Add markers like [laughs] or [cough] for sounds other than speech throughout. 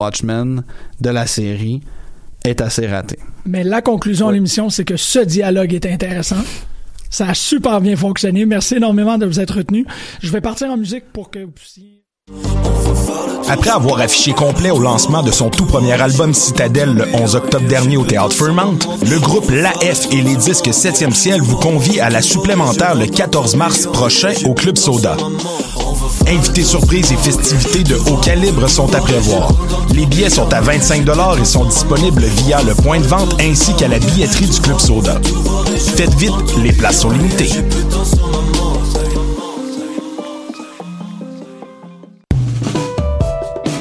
Watchmen de la série est assez raté. Mais la conclusion de l'émission, c'est que ce dialogue est intéressant. Ça a super bien fonctionné. Merci énormément de vous être retenu. Je vais partir en musique pour que vous puissiez... Après avoir affiché complet au lancement de son tout premier album Citadel le 11 octobre dernier au Théâtre Fairmount, le groupe L'AF et les disques 7e ciel vous convient à la supplémentaire le 14 mars prochain au Club Soda. Invités surprises et festivités de haut calibre sont à prévoir. Les billets sont à 25 et sont disponibles via le point de vente ainsi qu'à la billetterie du Club Soda. Faites vite, les places sont limitées.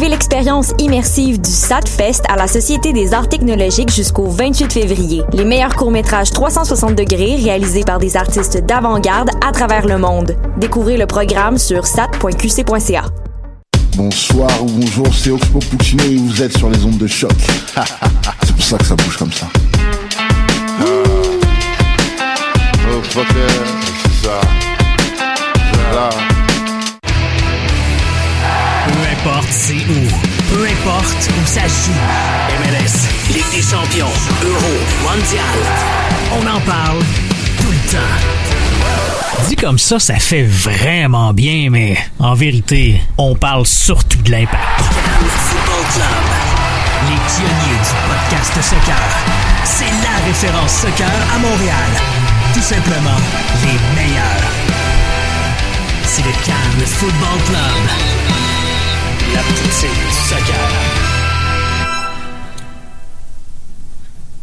Vivez l'expérience immersive du SATFest à la Société des arts technologiques jusqu'au 28 février. Les meilleurs courts-métrages 360 degrés réalisés par des artistes d'avant-garde à travers le monde. Découvrez le programme sur sat.qc.ca. Bonsoir ou bonjour, c'est Oxpo Puccino et vous êtes sur les ondes de choc. [laughs] c'est pour ça que ça bouge comme ça. Oh, fuck importe c'est où, peu importe où ça joue. MLS, Ligue des champions, Euro, Mondial. On en parle tout le temps. Dit comme ça, ça fait vraiment bien, mais en vérité, on parle surtout de l'impact. Football Club, les pionniers du podcast soccer. C'est la référence soccer à Montréal. Tout simplement, les meilleurs. C'est le Cannes Football Club.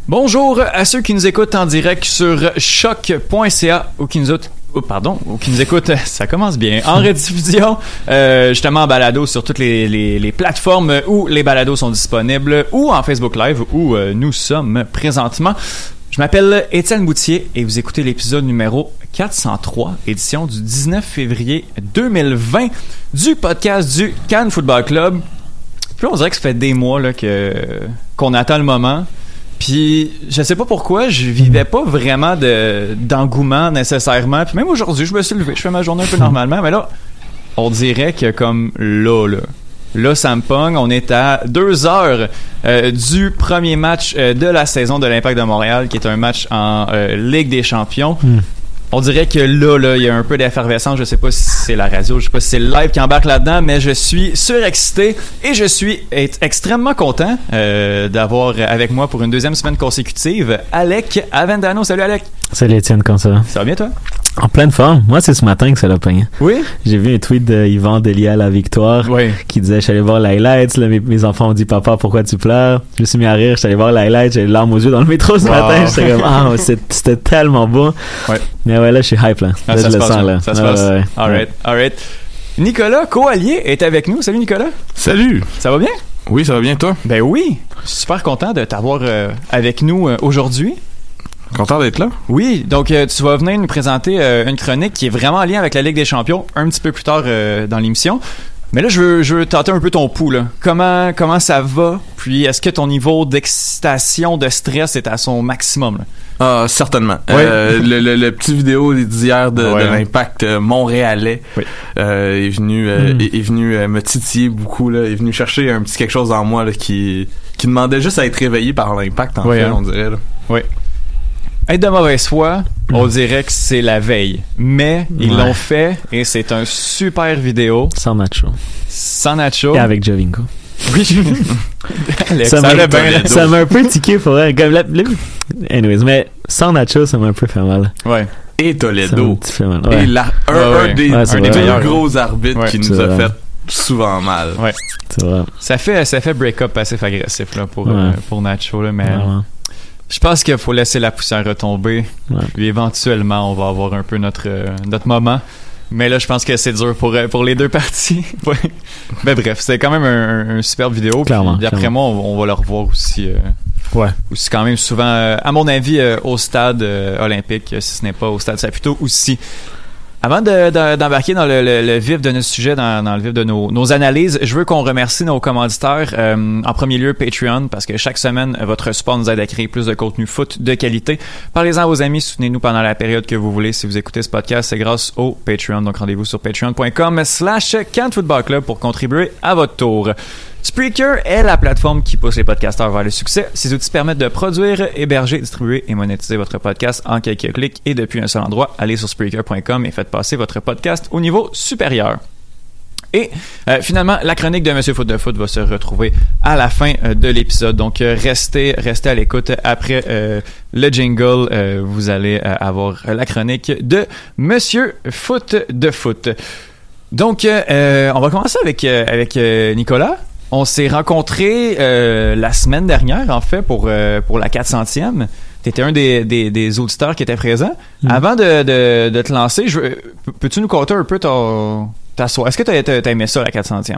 Bonjour à ceux qui nous écoutent en direct sur choc.ca ou qui nous écoutent Oh, pardon, ou qui nous écoutent, [laughs] ça commence bien, en rediffusion, euh, justement en balado sur toutes les, plateformes où les balados sont disponibles, ou en Facebook Live où euh, nous sommes présentement. Je m'appelle Étienne Boutier et vous écoutez l'épisode numéro 403, édition du 19 février 2020 du podcast du Cannes Football Club. Puis on dirait que ça fait des mois là, que, qu'on attend le moment. Puis je sais pas pourquoi, je vivais pas vraiment de d'engouement nécessairement. Puis même aujourd'hui, je me suis levé, je fais ma journée un peu normalement, mais là, on dirait que comme là, là, là, ça me. On est à deux heures euh, du premier match euh, de la saison de l'Impact de Montréal, qui est un match en euh, Ligue des Champions. Hmm. On dirait que là, là, il y a un peu d'effervescence. Je sais pas si c'est la radio, je sais pas si c'est le live qui embarque là-dedans, mais je suis surexcité et je suis extrêmement content euh, d'avoir avec moi pour une deuxième semaine consécutive Alec Avendano. Salut Alec. Salut Étienne, comment ça va? Ça va bien toi? En pleine forme. Moi, c'est ce matin que ça l'a pogné. Oui? J'ai vu un tweet de Yvan Delia à la victoire Oui. qui disait, je suis allé voir l'highlights, mes, mes enfants ont dit, papa, pourquoi tu pleures? Je me suis mis à rire, je suis allé voir l'highlights, j'ai les larmes aux yeux dans le métro ce Wow. matin, j'étais comme, [laughs] ah, c'était tellement beau. Ouais. Mais ouais, là, je suis hype, là. Ah, Là, ça je se le passe, sens, là. Ça se Ouais, passe. ouais, ouais. All right, all right. Nicolas, co-allié, est avec nous. Salut Nicolas. Salut! Ça va bien? Oui, ça va bien, toi? Ben oui. Super content de t'avoir euh, avec nous euh, aujourd'hui. Content d'être là? Oui, donc euh, tu vas venir nous présenter euh, une chronique qui est vraiment en lien avec la Ligue des Champions un petit peu plus tard euh, dans l'émission. Mais là, je veux, je veux tenter un peu ton pouls. Là. Comment, comment ça va? Puis, est-ce que ton niveau d'excitation, de stress est à son maximum? là? Ah, certainement. Oui. Euh, le, le- le petit vidéo d'hier de, Ouais, de l'impact euh, montréalais Oui. euh, est venu euh, Mm. est, est venu euh, me titiller beaucoup là, est venu chercher un petit quelque chose en moi là, qui qui demandait juste à être réveillé par l'impact en Oui, fait, hein. on dirait. là. Être de mauvaise foi, on dirait que c'est la veille. Mais ils Ouais. l'ont fait et c'est un super vidéo Sans nacho. sans nacho. Et avec Jovinko. Oui. [laughs] Alex, Ça ça m'a un peu tiqué pour vrai. Comme la- la- Anyways, mais sans nacho, ça m'a un peu fait mal. Ouais. Et Toledo. petit fait mal. Et la, un, Ouais, ouais. un des, Ouais, c'est un des vrai. meilleurs gros arbitres Ouais. qui nous a vrai. fait souvent mal. Ouais. C'est vrai. Ça fait, ça fait break-up passif-agressif là, pour, Ouais. euh, pour Nacho. Là, mais je pense qu'il faut laisser la poussière retomber. Ouais. Puis éventuellement, on va avoir un peu notre, euh, notre moment. Mais là, je pense que c'est dur pour, euh, pour les deux parties. [laughs] Ouais. Mais bref, c'est quand même un, un super vidéo. Clairement, D'après moi, on, on va le revoir aussi. euh, Ouais. aussi quand même souvent, euh, à mon avis, euh, au stade euh, olympique, si ce n'est pas au stade Saputo aussi. Avant de- de- d'embarquer dans le, le- le vif de notre sujet, dans, dans le vif de nos, nos analyses, je veux qu'on remercie nos commanditaires. euh, en premier lieu, Patreon, parce que chaque semaine, votre support nous aide à créer plus de contenu foot de qualité. Parlez-en à vos amis, soutenez-nous pendant la période que vous voulez. Si vous écoutez ce podcast, c'est grâce au Patreon. Donc rendez-vous sur patreon.com slash Cannes Football Club pour contribuer à votre tour. Spreaker est la plateforme qui pousse les podcasteurs vers le succès. Ces outils permettent de produire, héberger, distribuer et monétiser votre podcast en quelques clics et depuis un seul endroit. Allez sur Spreaker.com et faites passer votre podcast au niveau supérieur. Et euh, finalement, la chronique de Monsieur Foot de Foot va se retrouver à la fin euh, de l'épisode. Donc euh, restez, à l'écoute. Après le jingle, vous allez avoir la chronique de Monsieur Foot de Foot. Donc, on va commencer avec, Nicolas. On s'est rencontrés euh, la semaine dernière, en fait, pour, euh, pour la 400e. Tu étais un des, des, des auditeurs qui était présent. Avant de, de, de te lancer, je, veux- peux-tu nous conter un peu ton, ta soirée? Est-ce que tu as, aimé ça, la 400e?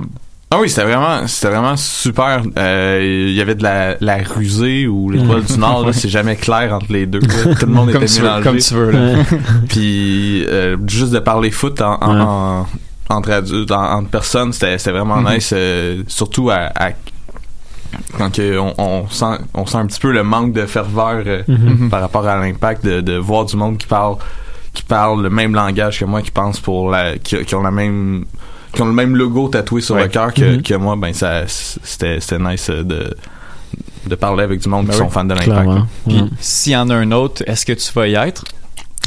Ah oui, c'était vraiment, c'était vraiment super. Euh, Il y avait de la, la rusée ou l'étoile du Nord, là, [laughs] c'est jamais clair entre les deux. là. Tout le monde Comme était tu veux, mélangé. comme tu veux, là. [laughs] Puis euh, juste de parler foot en, en- Ouais. En- entre adultes, en- entre personnes, c'était vraiment Mhm. nice. euh, surtout à, à- quand que on, on sent on sent un petit peu le manque de ferveur euh, Mhm. par rapport à l'impact de, de voir du monde qui parle qui parle le même langage que moi, qui pense pour la qui, qui ont la même qui ont le même logo tatoué sur Ouais. le cœur que, Mhm. que moi, ben ça c'était c'était nice euh, de de parler avec du monde Ben qui oui, sont fans de l'impact. S'il y en a un autre, est-ce que tu vas y être?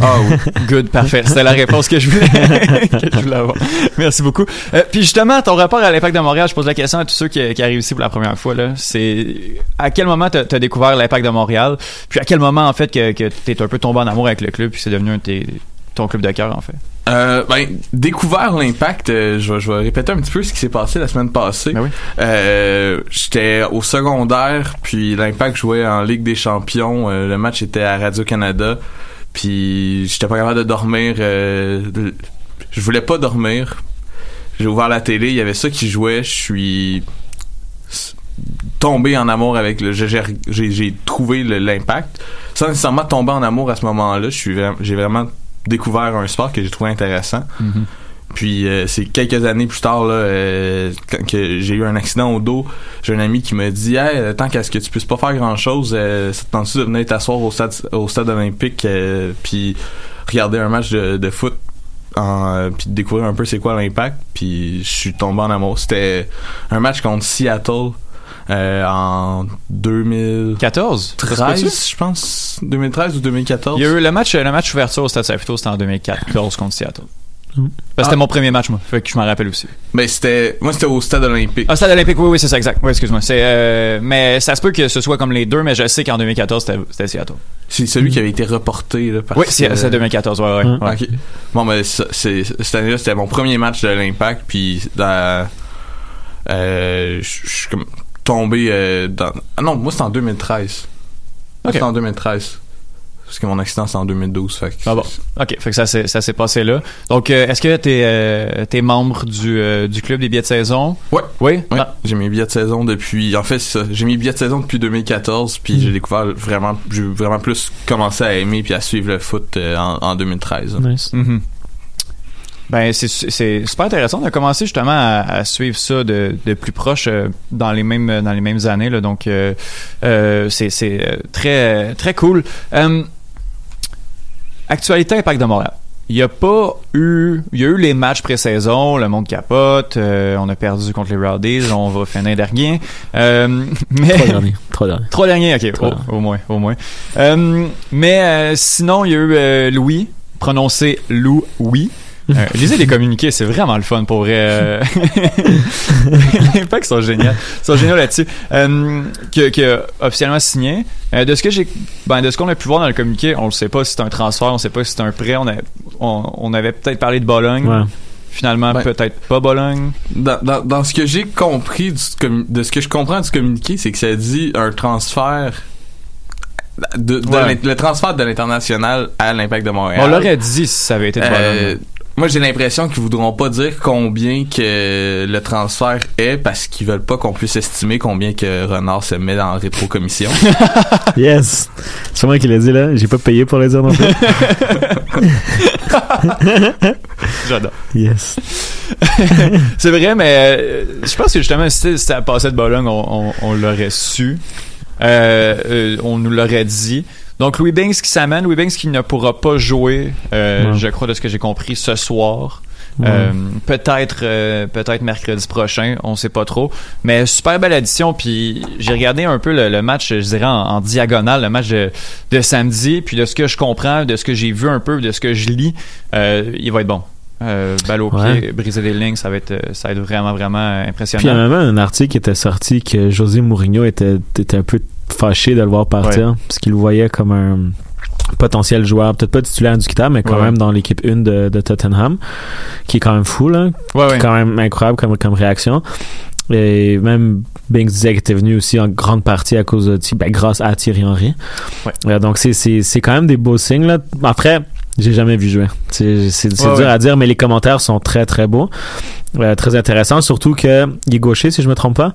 Ah oui. Good, parfait. C'était la réponse que je voulais, [laughs] que je voulais avoir. Merci beaucoup. Euh, puis justement, ton rapport à l'impact de Montréal, je pose la question à tous ceux qui, qui arrivent ici pour la première fois. Là, c'est à quel moment t'as as découvert l'impact de Montréal? Puis à quel moment en fait que, que t'es un peu tombé en amour avec le club puis c'est devenu un tes- ton club de cœur en fait? Euh, ben, découvert l'impact, euh, je, vais, je vais répéter un petit peu ce qui s'est passé la semaine passée. Ben oui. Euh, J'étais au secondaire, puis l'impact jouait en Ligue des Champions. le match était à Radio-Canada, puis j'étais pas capable de dormir. euh, je voulais pas dormir. J'ai ouvert la télé, il y avait ça qui jouait. Je suis tombé en amour avec le j'ai- trouvé l'impact sans nécessairement tomber en amour à ce moment-là j'ai vraiment découvert un sport que j'ai trouvé intéressant puis euh, c'est quelques années plus tard là euh, quand que j'ai eu un accident au dos j'ai un ami qui m'a dit hey, euh, tant qu'à ce que tu puisses pas faire grand chose ça te tente de venir t'asseoir au stade au stade olympique puis regarder un match de, de foot en, puis découvrir un peu c'est quoi l'impact? Puis je suis tombé en amour c'était un match contre Seattle euh, en 2013 14? Ça se peut-tu? je pense 2013 ou 2014 Il y a eu le match, le match ouverture au Stade Saputo, c'était en 2014 contre Seattle. Parce que c'était Ah. mon premier match, moi. Fait que je m'en rappelle aussi. mais c'était moi c'était au stade olympique Ah, Stade Olympique, oui, oui, c'est ça, exact. Oui, excuse-moi. C'est, euh, mais ça se peut que ce soit comme les deux, mais je sais qu'en 2014, c'était, c'était Seattle. c'est celui qui avait été reporté là, parce Oui, c'est, que- c'est 2014, ouais, ouais. Mm. ouais. Bon, mais cette année-là, c'était mon premier match de l'Impact, puis dans, euh, je suis comme tombé euh, dans... Ah non, moi, c'était en 2013. Moi, Ok. C'était en 2013. Parce que mon accident, c'est en 2012, fait que... Ah bon. OK, fait que ça s'est, ça s'est passé là. Donc, euh, est-ce que t'es, euh, t'es membre du, euh, du club des billets de saison? Ouais. Oui? Ouais, Ah. j'ai mes billets de saison depuis... En fait, c'est ça. J'ai mes billets de saison depuis 2014, puis j'ai découvert vraiment... J'ai vraiment plus commencé à aimer puis à suivre le foot euh, en, en 2013. Nice. Mhm. Ben, c'est, c'est super intéressant. On a commencé justement à, à suivre ça de, de plus proche euh, dans les mêmes dans les mêmes années. Là, donc, euh, euh, c'est, c'est très très cool. Actualité Impact de Montréal. Il y a pas eu, il y a eu les matchs pré-saison, le monde capote, euh, on a perdu contre les Rowdies, on va finir dernier. Euh, [laughs] mais Trois derniers. Trois derniers. Trois derniers, ok, Trois. au, au moins, au moins. Euh, mais euh, sinon, il y a eu Louis, prononcé Lou oui. Euh, lisez les communiqués, c'est vraiment le fun pour vrai. euh. [laughs] L'impact sont géniaux, Ils sont géniaux là-dessus. Euh, que, que officiellement signé. Euh, de ce que j'ai, ben de ce qu'on a pu voir dans le communiqué, on ne sait pas si c'est un transfert, on ne sait pas si c'est un prêt. On, a- on, on avait peut-être parlé de Bologne. Ouais. Finalement, Ben, peut-être pas Bologne. Dans, dans, dans ce que j'ai compris du de ce que je comprends du communiqué, c'est que ça dit un transfert de, de Ouais. l'in- le transfert de l'international à l'impact de Montréal. On l'aurait dit si ça avait été de Bologne. Euh, moi j'ai l'impression qu'ils voudront pas dire combien que le transfert est parce qu'ils veulent pas qu'on puisse estimer combien que Renard se met dans la rétrocommission. [laughs] Yes! C'est moi qui l'ai dit là, j'ai pas payé pour le dire non plus. [laughs] J'adore. Yes. [laughs] C'est vrai, mais euh, je pense que justement, si c'était passé de Bologne, on, on, on l'aurait su. Euh, euh, on nous l'aurait dit. Donc, Louis Banks qui s'amène. Louis Banks qui ne pourra pas jouer, euh, Ouais. je crois, de ce que j'ai compris, ce soir. Ouais. Euh, peut-être euh, peut-être mercredi prochain, on sait pas trop. Mais super belle addition. Puis j'ai regardé un peu le, le match, je dirais, en, en diagonale, le match de, de samedi. Puis de ce que je comprends, de ce que j'ai vu un peu, de ce que je lis, il va être bon. Euh, balle au Ouais. pied, briser des lignes, ça va être, ça va être vraiment, vraiment euh, Puis il y a impressionnant. même un article qui était sorti que José Mourinho était, était un peu fâché de le voir partir parce qu'il le voyait comme un potentiel joueur, peut-être pas titulaire indiscutable, mais quand Ouais. même dans l'équipe 1 de, de Tottenham, qui est quand même fou, là. Ouais, ouais. quand même incroyable comme, comme réaction. Et même Banks disait qu'il était venu aussi en grande partie à cause de, ben, grâce à Thierry Henry. Euh, donc c'est, quand même des beaux signes, là. Après, j'ai jamais vu jouer. C'est, c'est, c'est Ouais, dur ouais. à dire, mais les commentaires sont très très beaux. Euh, très intéressants, surtout que il est gaucher, si je me trompe pas.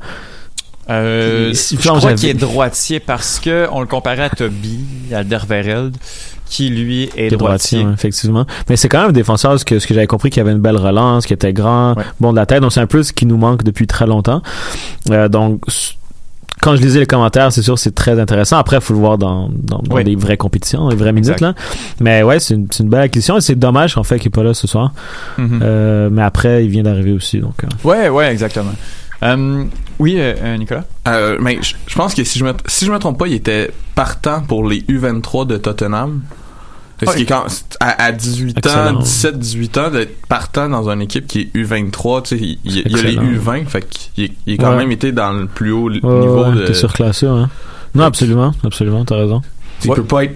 Euh, je crois qu'il est droitier parce que on le comparait à Toby Alderweireld, qui lui est Qui est droitier. ouais, effectivement. Mais c'est quand même un défenseur, ce que, ce que j'avais compris, qu'il avait une belle relance, qu'il était grand, Ouais. bon de la tête. Donc c'est un peu ce qui nous manque depuis très longtemps. Euh, donc quand je lisais les commentaires, c'est sûr c'est très intéressant. Après, il faut le voir dans, dans, dans Oui. des vraies compétitions, dans les vraies minutes. Là. Mais ouais, c'est une, une belle acquisition et c'est dommage en fait qu'il n'est pas là ce soir. Mhm. Euh, mais après, il vient d'arriver aussi. Donc, euh, Ouais, ouais, exactement. Euh, oui, euh, euh, Nicolas? Euh, mais je je pense que si je me si je me trompe pas, il était partant pour les U23 de Tottenham. Parce qu'il est quand, à, à 18 ans, Excellent. 17, 18 ans, d'être partant dans une équipe qui est U23, tu sais, il, il- il y a les Excellent. U20, fait qu'il est- il est quand Ouais. même été dans le plus haut ouais, niveau ouais, de. t'es surclassé, hein. Non, absolument, absolument, t'as raison. Il Ouais. peut pas être.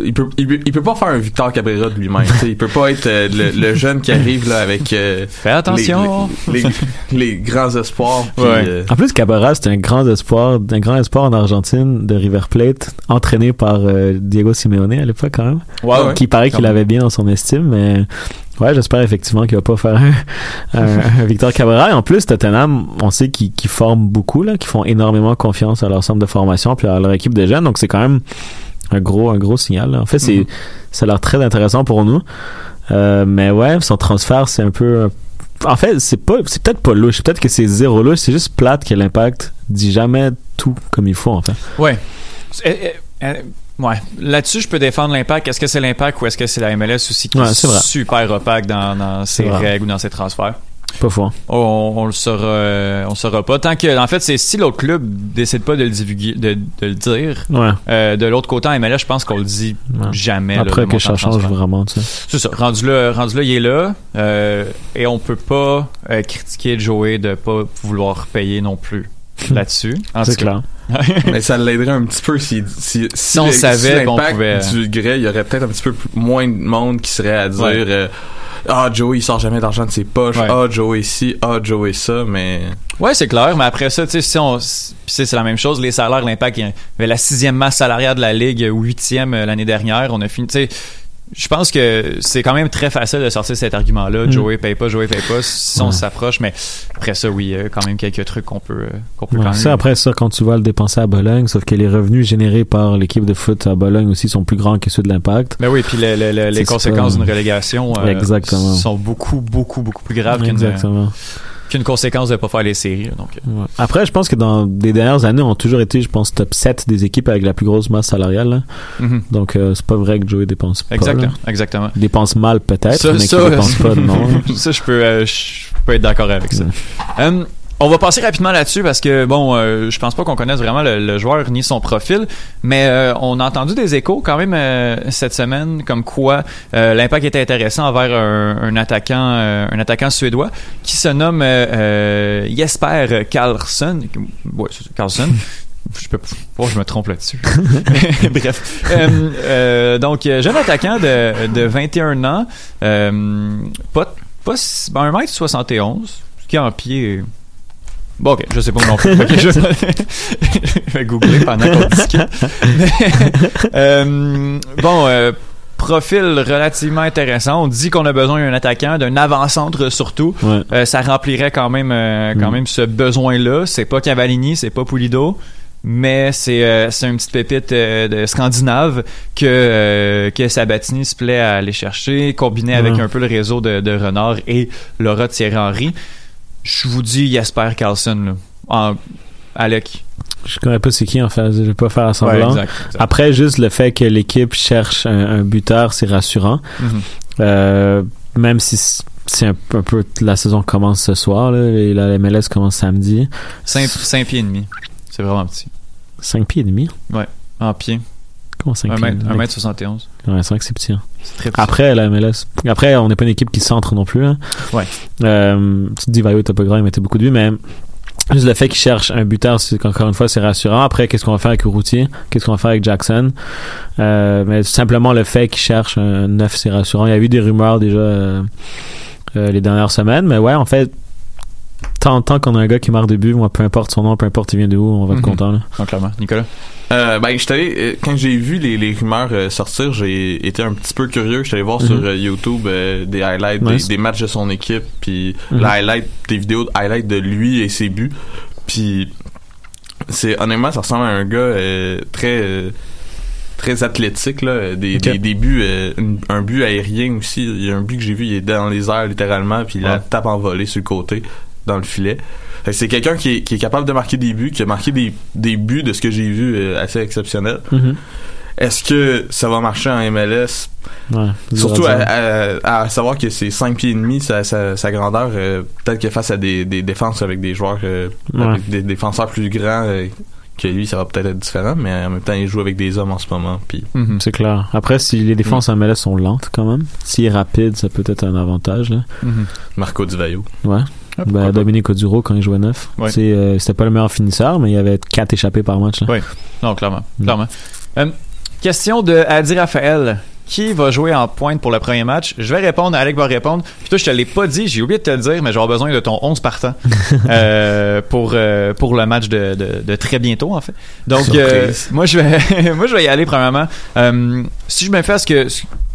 Il peut, il, peut, il peut pas faire un Victor Cabrera de lui-même. tu sais, il peut pas être euh, le, le jeune qui arrive là avec euh, Fais attention. les, les, les- les grands espoirs. Ouais. euh, En plus, Cabarra, c'est un grand espoir, un grand espoir en Argentine de River Plate, entraîné par euh, Diego Simeone à l'époque quand même. Ouais, ouais. qui paraît qu'il avait bien dans son estime, mais ouais, j'espère effectivement qu'il va pas faire un, un- un Victor Cabrera. Et en plus, Tottenham, on sait qu'ils qu'ils forment beaucoup, là, qu'ils font énormément confiance à leur centre de formation puis à leur équipe de jeunes, donc c'est quand même un gros, un gros signal. là. En fait, c'est, Mhm. ça a l'air très intéressant pour nous. Euh, mais ouais, son transfert, c'est un peu. En fait, c'est pas, c'est peut-être pas louche. Peut-être que c'est zéro louche. C'est juste plate que l'impact dit jamais tout comme il faut, en fait. Ouais. Euh, euh, euh, ouais. Là-dessus, je peux défendre l'impact. Est-ce que c'est l'impact ou est-ce que c'est la MLS aussi qui Ouais, est, super opaque dans, dans ses règles ou dans ses transferts? Pas faux. On, on le saura, euh, on le saura pas. Tant que, en fait, c'est si l'autre club décide pas de le divulguer, de, de le dire. Ouais. Euh, de l'autre côté, en MLS, je pense qu'on le dit Ouais. jamais. Après que ça change vraiment, tu sais. C'est ça. Rendu là, rendu là, il est là. euh, et on peut pas euh, critiquer Joey de pas vouloir payer non plus [laughs] là-dessus. C'est clair. [laughs] Mais ça l'aiderait un petit peu si si, Si on le- savait qu'on l'impact pouvait- du grès, il y aurait peut-être un petit peu moins de monde qui serait à dire Ouais. Ah Joey il sort jamais d'argent de ses poches, Ouais. ah Joey ci, ah Joey ça, mais Ouais, c'est clair, mais après ça, tu sais, si on, c'est la même chose, les salaires, l'impact, il y avait la sixième masse salariale de la ligue, huitième euh, l'année dernière, on a fini, tu sais, je pense que c'est quand même très facile de sortir cet argument-là, Mm. Joey paye pas, Joey paye pas, si on s'approche, mais après ça, oui, il y a quand même quelques trucs qu'on peut, euh, qu'on peut Ouais, quand même. ça, après ça, quand tu vas le dépenser à Bologne, sauf que les revenus générés par l'équipe de foot à Bologne aussi sont plus grands que ceux de l'Impact. Mais oui, puis le- le- le- les conséquences d'une relégation euh, sont beaucoup, beaucoup, beaucoup plus graves qu'une Exactement. Qu'une conséquence de pas faire les séries. Donc, euh, Ouais. Après, je pense que dans les dernières années, on a toujours été, je pense, top 7 des équipes avec la plus grosse masse salariale. là. mhm. Donc, euh, c'est pas vrai que Joey dépense pas. Exactement, là. exactement. Il dépense mal peut-être, mais qu'il dépense pas, [laughs] non. ça, je peux, euh, je peux être d'accord avec ça. Ouais. Euh, on va passer rapidement là-dessus parce que bon, euh, je pense pas qu'on connaisse vraiment le, joueur ni son profil, mais euh, on a entendu des échos quand même euh, cette semaine comme quoi euh, l'impact était intéressant envers un, attaquant, un attaquant suédois qui se nomme Jesper Karlsson. Ouais, Karlsson. [laughs] Je peux pas, je me trompe là-dessus. [laughs] Bref. Donc, jeune attaquant de, de 21 ans, euh, pas, pas, ben, 1m71, ce qui est en pied. Bon, ok, je sais pas non plus. [laughs] Ok, je, [laughs] je vais googler pendant qu'on discute. Mais, [laughs] euh, bon, euh, profil relativement intéressant. On dit qu'on a besoin d'un attaquant, d'un avant-centre surtout. Ouais. Euh, ça remplirait quand même quand Mm. même ce besoin-là. C'est pas Cavallini, c'est pas Pulido, mais c'est euh, c'est une petite pépite euh, de scandinave que euh, que Sabatini se plaît à aller chercher, combiné avec un peu le réseau de, de Renard et Laura Thierry Henry. Je vous dis Jasper Carlson là. En, Alec. Je connais pas c'est qui en fait, je vais pas faire Ouais, semblant. exact, exact. Après, juste le fait que l'équipe cherche un, un buteur, c'est rassurant. Mhm. Euh, même si c'est un, peu- un peu la saison commence ce soir, là, et la MLS commence samedi. Cinq, cinq pieds et demi. C'est vraiment petit. 5 pieds et demi? En pied. Comment 5 1 pieds mètre, et demi? 1 mètre 71. Ouais, c'est vrai que c'est petit. hein. Très petit. Après, la MLS. Après, on n'est pas une équipe qui centre non plus. Hein. Ouais. Euh, tu te dis, Vaio, t'as pas grand, il mettait beaucoup de buts, mais juste le fait qu'il cherche un buteur, c'est qu'encore une fois, c'est rassurant. Après, qu'est-ce qu'on va faire avec Urruti? Qu'est-ce qu'on va faire avec Jackson? Euh, mais simplement le fait qu'il cherche un neuf, c'est rassurant. Il y a eu des rumeurs déjà euh, euh, les dernières semaines, mais ouais, en fait, tant, tant qu'on a un gars qui marque des buts, moi, peu importe son nom, peu importe il vient de où, on va être Mhm. content. Là. Clairement. Nicolas? Euh, ben, j'étais allé, euh, quand j'ai vu les, les rumeurs euh, sortir, j'ai été un petit peu curieux. J'étais allé voir Mhm. sur euh, YouTube euh, des highlights, des- Nice. des, matchs de son équipe, puis Mhm. le highlight, des vidéos de highlights de lui et ses buts. Puis, c'est honnêtement, ça ressemble à un gars euh, très euh, très athlétique là, des, Ok. des, des buts, euh, un but aérien aussi. Il y a un but que j'ai vu, il est dans les airs littéralement, puis il la Ouais. tape en volée sur le côté dans le filet. C'est quelqu'un qui est, qui est capable de marquer des buts, qui a marqué des, des buts de ce que j'ai vu euh, assez exceptionnels. Mhm. Est-ce que ça va marcher en MLS? Ouais, Surtout à, savoir que c'est 5 pieds et demi, sa, sa, sa grandeur, euh, peut-être que face à des, des défenses avec des joueurs, euh, Ouais. avec des défenseurs plus grands euh, que lui, ça va peut-être être différent, mais en même temps, il joue avec des hommes en ce moment. Puis Mhm. C'est clair. Après, si les défenses en MLS sont lentes quand même, s'il est rapide, ça peut être un avantage. Là. Mhm. Marco Di Vaio. Ouais. Ah, Ben. Dominique Oduro, quand il jouait neuf, Ouais. euh, c'était pas le meilleur finisseur, mais il y avait quatre échappés par match. Là. Ouais. Non, clairement. Mm. clairement. Euh, question de Adi Raphaël. Qui va jouer en pointe pour le premier match? Je vais répondre, Alec va répondre. Puis toi, je te l'ai pas dit, j'ai oublié de te le dire, mais j'aurai besoin de ton 11 partant [laughs] euh, pour, pour le match de, de, de très bientôt, en fait. Donc, moi, je vais [laughs] moi je vais y aller, premièrement. Si je me fais ce que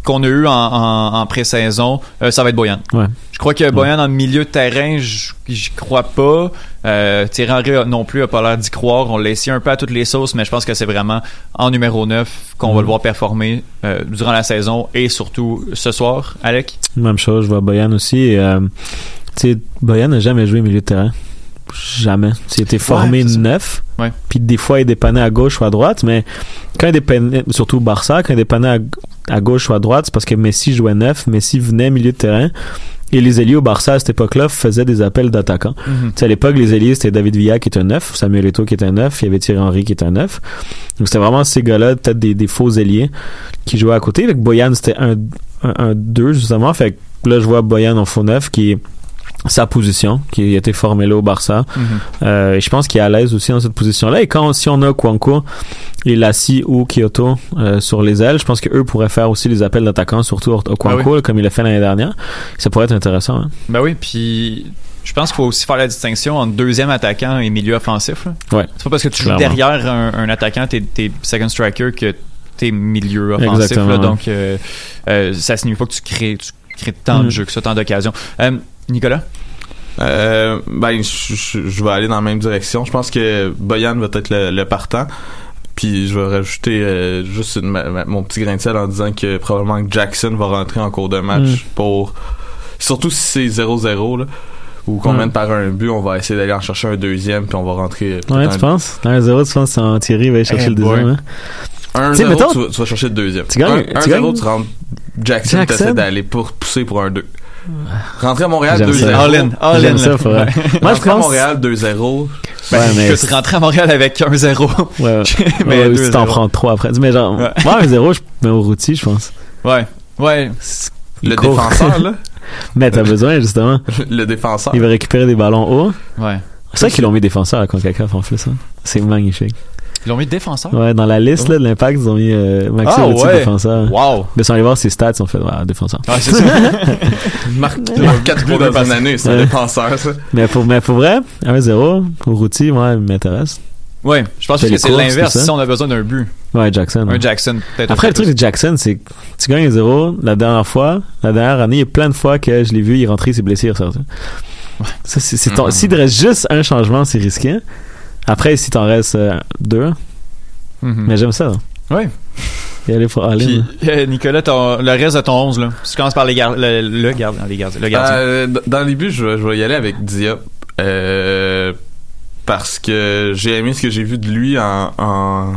qu'on a eu en, en, en pré-saison, euh, ça va être Boyan. Ouais. Je crois que Boyan en milieu de terrain, je- j'y crois pas. Euh, Thierry Henry non plus a pas l'air d'y croire. On l'a essayé un peu à toutes les sauces, mais je pense que c'est vraiment en numéro 9 qu'on va le voir performer euh, durant la saison et surtout ce soir. Alec? Même chose, je vois Boyan aussi. et, euh, Boyan n'a jamais joué milieu de terrain. Jamais. Il été formé Ouais, neuf. Puis des fois, il dépannait à gauche ou à droite, mais quand il dépannait, surtout Barça, quand il dépannait à, à gauche ou à droite, c'est parce que Messi jouait neuf, Messi venait milieu de terrain. Et les ailiers au Barça à cette époque-là faisaient des appels d'attaquants. Tu sais, à l'époque, les ailiers, c'était David Villa qui était un neuf, Samuel Eto'o qui était un neuf, il y avait Thierry Henry qui était un neuf. Donc c'était vraiment ces gars-là, peut-être des, des faux ailiers qui jouaient à côté. Avec Boyan, c'était un, un, justement. Fait que là, je vois Boyan en faux neuf qui est sa position, qui a été formé là au Barça. Euh, et je pense qu'il est à l'aise aussi dans cette position-là. Et quand si on a Kwanko et Lassi ou Kyoto euh, sur les ailes, je pense qu'eux pourraient faire aussi les appels d'attaquants, surtout au Kwanko, Ah oui. comme il l'a fait l'année dernière. Ça pourrait être intéressant. hein. Ben oui, puis je pense qu'il faut aussi faire la distinction entre deuxième attaquant et milieu offensif. Ouais. C'est pas parce que tu joues derrière un, un attaquant, t'es, second striker, que t'es milieu offensif. Là. donc, euh, euh, ça signifie pas que tu crées, tu crées tant de Mm. jeux que ça, tant d'occasions. Euh, Nicolas? Euh, ben, je, je- je vais aller dans la même direction. Je pense que Boyan va être le, le partant. Puis je vais rajouter euh, juste une- ma- ma- mon petit grain de sel en disant que probablement que Jackson va rentrer en cours de match Mm. pour... Surtout si c'est 0-0, là, ou qu'on Ouais. mène par un but, on va essayer d'aller en chercher un deuxième, puis on va rentrer... Ouais, un- tu penses? Dans un 0, tu penses que Thierry va aller chercher le deuxième, hein? Un Tu sais, 0, mettons- tu, vas- tu vas chercher le deuxième. Tu gagnes- un, tu 0, gagnes- tu rentres Jackson, Jackson? t'essaies d'aller pour pousser pour un 2. Rentrer à Montréal J'aime 2-0. ça. All in, all J'aime in, ça, là. pour vrai. Ouais. Moi, je Rentrer à pense. Montréal 2-0. Ouais, mais. que tu rentres à Montréal avec un 0. [laughs] Ouais, ouais. mais Ouais, si t'en zéro. prends trois après. Mais genre, Ouais. moi, un 0, je mets au routier, je pense. Ouais. Ouais. Le court. défenseur, là? [laughs] Mais t'as besoin, justement. [laughs] Le défenseur. Il va récupérer des ballons hauts. Ouais. C'est vrai qu'ils l'ont mis défenseur à CONCACAF en plus. Hein. C'est magnifique. Ils l'ont mis défenseur. Ouais, dans la liste là, de l'impact, ils ont mis euh, Maxime Ah, ouais. défenseur. Wow. Mais sans aller voir ses stats, ils ont fait ouais, défenseur. Ouais, c'est ça. [laughs] Il marque, il marque 4 buts dans une année, c'est un défenseur, ça. Mais pour, mais pour vrai, 1-0, au routier, moi, il m'intéresse. Ouais, je pense que c'est l'inverse si on a besoin d'un but. Ouais, Jackson. Un Jackson, peut-être. Après, le truc de Jackson, c'est que tu gagnes 0 la dernière fois, la dernière année, il y a plein de fois que je l'ai vu, il est rentré, il s'est blessé, il est ressorti. Ça, c'est, c'est ton- Mhm. S'il te reste juste un changement, c'est risqué. Après, si t'en restes euh, deux. Mhm. mais j'aime ça. Ouais. Y aller pour aller. Puis- Euh, Nicolas, ton- le reste de ton 11, là. Si tu commences par les gar- le, le gardien, les gardiens, le gardien. Euh, dans les buts, je vais, je vais y aller avec Diop. Euh, parce que j'ai aimé ce que j'ai vu de lui en. en-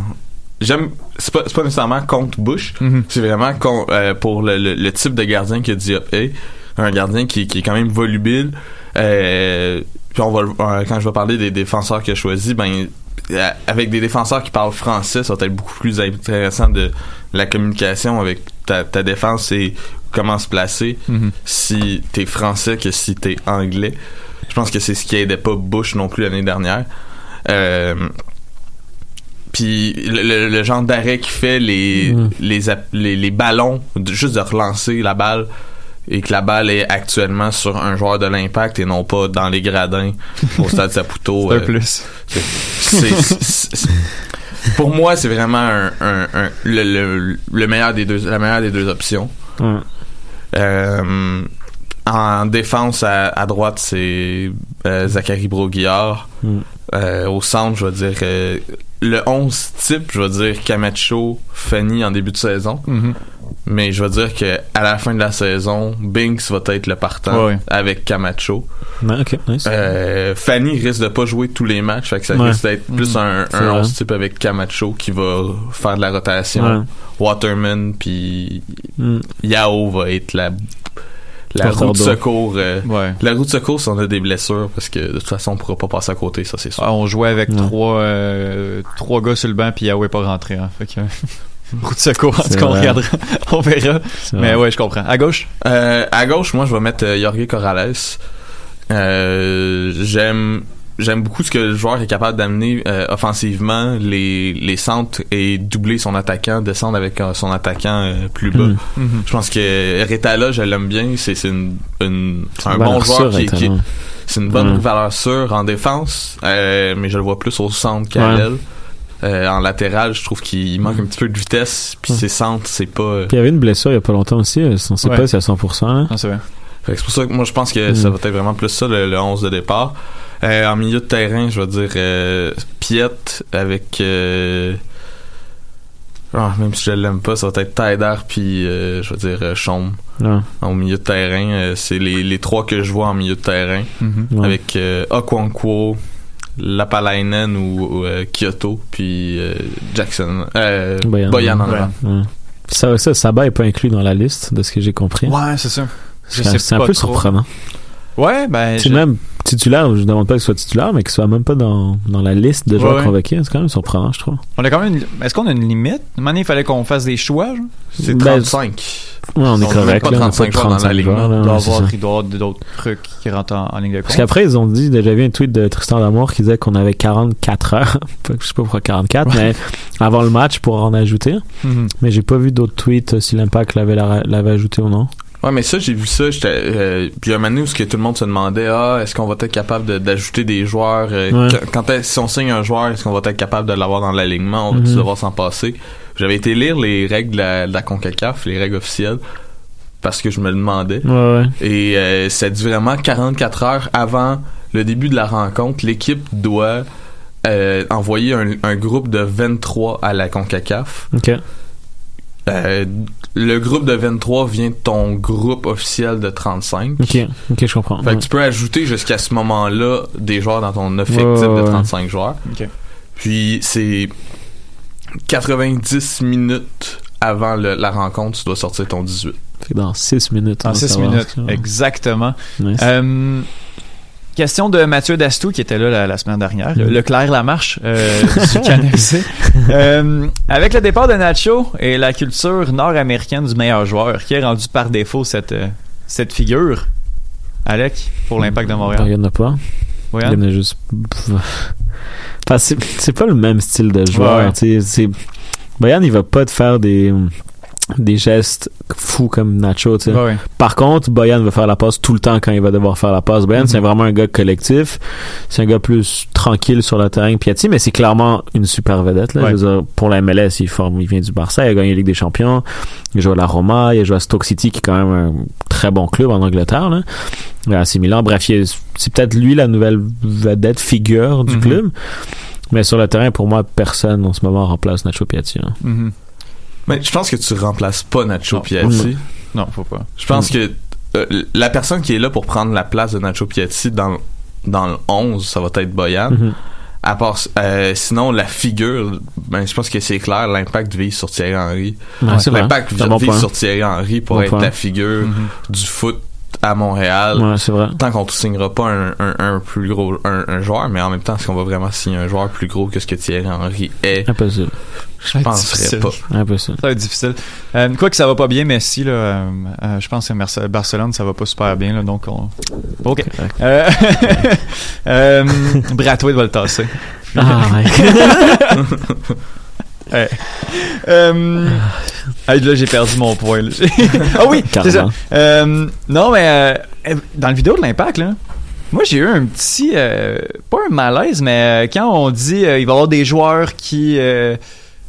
J'aime. C'est pas, c'est pas nécessairement contre Bush. Mhm. C'est vraiment con- euh, pour le, le- le type de gardien que Diop est. Un gardien qui, qui est quand même volubile. Euh, puis on va, euh, quand je vais parler des défenseurs que je choisis, ben euh, avec des défenseurs qui parlent français, ça va être beaucoup plus intéressant de la communication avec ta, ta défense et comment se placer Mhm. si t'es français que si t'es anglais. Je pense que c'est ce qui aidait pas Bush non plus l'année dernière. Euh, puis le, le- le genre d'arrêt qui fait les, Mm. les, les les ballons, juste de relancer la balle et que la balle est actuellement sur un joueur de l'impact et non pas dans les gradins au [laughs] stade Saputo. C'est un euh, plus. pour moi, c'est vraiment un, un- un- le, le- le meilleur des deux, la meilleure des deux options. Euh, en défense à, à droite, c'est euh, Zachary Broguillard. Mm. Euh, au centre, je vais dire euh, le 11 type, je vais dire Camacho, Fanny en début de saison. Mhm. Mais je vais dire que à la fin de la saison, Binks va être le partant Ouais, avec Camacho. Ouais, ok, nice. Euh, Fanny risque de pas jouer tous les matchs, fait que ça Ouais. risque d'être plus Mhm. un, un vrai. 11 type avec Camacho qui va faire de la rotation. Waterman puis Mm. Yao va être la la roue de secours. euh, Ouais. la roue de secours si on a des blessures parce que de toute façon on pourra pas passer à côté, ça c'est sûr. Ah, on jouait avec Ouais. trois, euh, trois gars sur le banc, puis Yahoo est pas rentré. Hein. Fait que. [laughs] Route de secours, en tout cas, on regardera. [laughs] on verra. Mais vrai. ouais, je comprends. À gauche? Euh, à gauche, moi, je vais mettre euh, Jorge Corrales. Euh, j'aime j'aime beaucoup ce que le joueur est capable d'amener euh, offensivement, les, les centres et doubler son attaquant, descendre avec euh, son attaquant euh, plus bas. Mm. Mhm. Je pense que Retala, je l'aime bien. C'est c'est une, une- c'est un bon joueur sûre, qui, c'est une bonne Mm. valeur sûre en défense, euh, mais je le vois plus au centre qu'à Ouais. l'aile. Euh, en latéral, je trouve qu'il manque un petit peu de vitesse, puis Mm. ses centres, c'est pas. euh, Puis il y avait une blessure il y a pas longtemps aussi, euh, on sait Ouais. pas si à 100%. Là. Ah, c'est vrai. Fait que c'est pour ça que moi je pense que Mm. ça va être vraiment plus ça le, le 11 de départ. Euh, en milieu de terrain, je vais dire euh, Piet avec euh, ah, même si je l'aime pas, ça va être Taider puis euh, je vais dire euh, Chaume Ouais. au milieu de terrain. Euh, c'est les, les trois que je vois en milieu de terrain Mhm. Ouais. avec euh, Okwankwo, Lapalainen ou, ou, euh, Kyoto puis euh, Jackson euh, Boyan. Boyan en Ouais. avant. Ouais. Ça, ça, Saba est pas inclus dans la liste, de ce que j'ai compris. Ouais, c'est ça. C'est un peu trop. surprenant. Ouais, ben. C'est je- même titulaire, je demande pas qu'il soit titulaire, mais qu'il soit même pas dans, dans la liste de joueurs Ouais, ouais. convoqués. C'est quand même surprenant, je trouve. On a quand même. une- Est-ce qu'on a une limite? Donné, il fallait qu'on fasse des choix, genre? C'est Ben, 35. Ouais, on est On correct. pas là, on a 35 joueurs dans la joueurs, là, Il doit avoir, il doit avoir d'autres trucs qui rentrent en, en ligne de compte. Parce qu'après, ils ont dit, j'avais vu un tweet de Tristan Damour qui disait qu'on avait 44 heures. [laughs] je sais pas pourquoi 44, mais avant le match pour en ajouter. Mhm. Mais j'ai pas vu d'autres tweets euh, si l'impact l'avait, l'avait ajouté ou non. Ouais, mais ça, j'ai vu ça. Euh, puis il y a un moment donné où ce que tout le monde se demandait, ah, est-ce qu'on va être capable de- d'ajouter des joueurs euh, Ouais. quand, si on signe un joueur, est-ce qu'on va être capable de l'avoir dans l'alignement On va Mhm. devoir s'en passer? J'avais été lire les règles de la, de la Concacaf, les règles officielles, parce que je me le demandais. Ouais, ouais. Et euh, ça dit vraiment 44 heures avant le début de la rencontre, l'équipe doit euh, envoyer un, un groupe de 23 à la Concacaf. Euh, le groupe de 23 vient de ton groupe officiel de 35. Ok. Ok, je comprends. Fait Ouais. que tu peux ajouter jusqu'à ce moment-là des joueurs dans ton effectif Ouais, ouais, de ouais. 35 joueurs. Ok. Puis c'est 90 minutes avant le- la rencontre, tu dois sortir ton 18. Fait que dans 6 minutes. va 6 savoir minutes. Exactement. Nice. Euh, question de Mathieu Dastou qui était là la, la semaine dernière, le, Leclerc Lamarche euh, [laughs] du. [laughs] Euh, avec le départ de Nacho et la culture nord-américaine du meilleur joueur qui est rendu par défaut cette, euh, cette figure, Alec, pour l'impact de Ben, Il Montréal. y en a pas. Il y en a juste. Enfin, c'est pas le même style de joueur. Ouais, ouais. Boyan, il va pas te faire des, des gestes fou comme Nacho, tu sais. Ouais. Par contre, Boyan va faire la passe tout le temps quand il va devoir faire la passe. Boyan, c'est vraiment un gars collectif. C'est un gars plus tranquille sur le terrain que Piatti, mais c'est clairement une super vedette. Là. Ouais. Je veux dire, pour la MLS, il, forme, il vient du Barça, il a gagné la Ligue des Champions, il joue à la Roma, il a joué à Stoke City, qui est quand même un très bon club en Angleterre. Là. À AC Milan. Bref, c'est peut-être lui la nouvelle vedette figure du Mhm. club. Mais sur le terrain, pour moi, personne en ce moment remplace Nacho Piatti. là. Mhm. Mais je pense que tu remplaces pas Nacho Non. Piatti. Non, faut pas. Je pense que euh, la personne qui est là pour prendre la place de Nacho Piatti dans, dans le 11, ça va être Boyan. Mhm. À part, euh, sinon, la figure, ben, je pense que c'est clair, l'impact vise sur Thierry Henry. Ouais. L'impact bon vise point. sur Thierry Henry pour Bon être point. la figure Mhm. du foot à Montréal. Ouais, c'est vrai. Tant qu'on ne signera pas un, un, un plus gros un, un joueur, mais en même temps, est-ce qu'on va vraiment signer un joueur plus gros que ce que Thierry Henry est? Impossible. Je penserais pas. Impossible. Ça va être difficile. Euh, quoi que ça va pas bien, Messi, là, euh, euh, je pense que Barcelone, ça va pas super bien, là, donc on... OK. Euh, [laughs] Brathwaite va le tasser. Ah, ouais. [laughs] Euh, hey, là, j'ai perdu mon point. là. [laughs] ah oui, c'est ça. Euh, non, mais euh, dans le vidéo de l'impact, là, moi, j'ai eu un petit, pas un malaise, mais quand on dit il va y avoir des joueurs qui,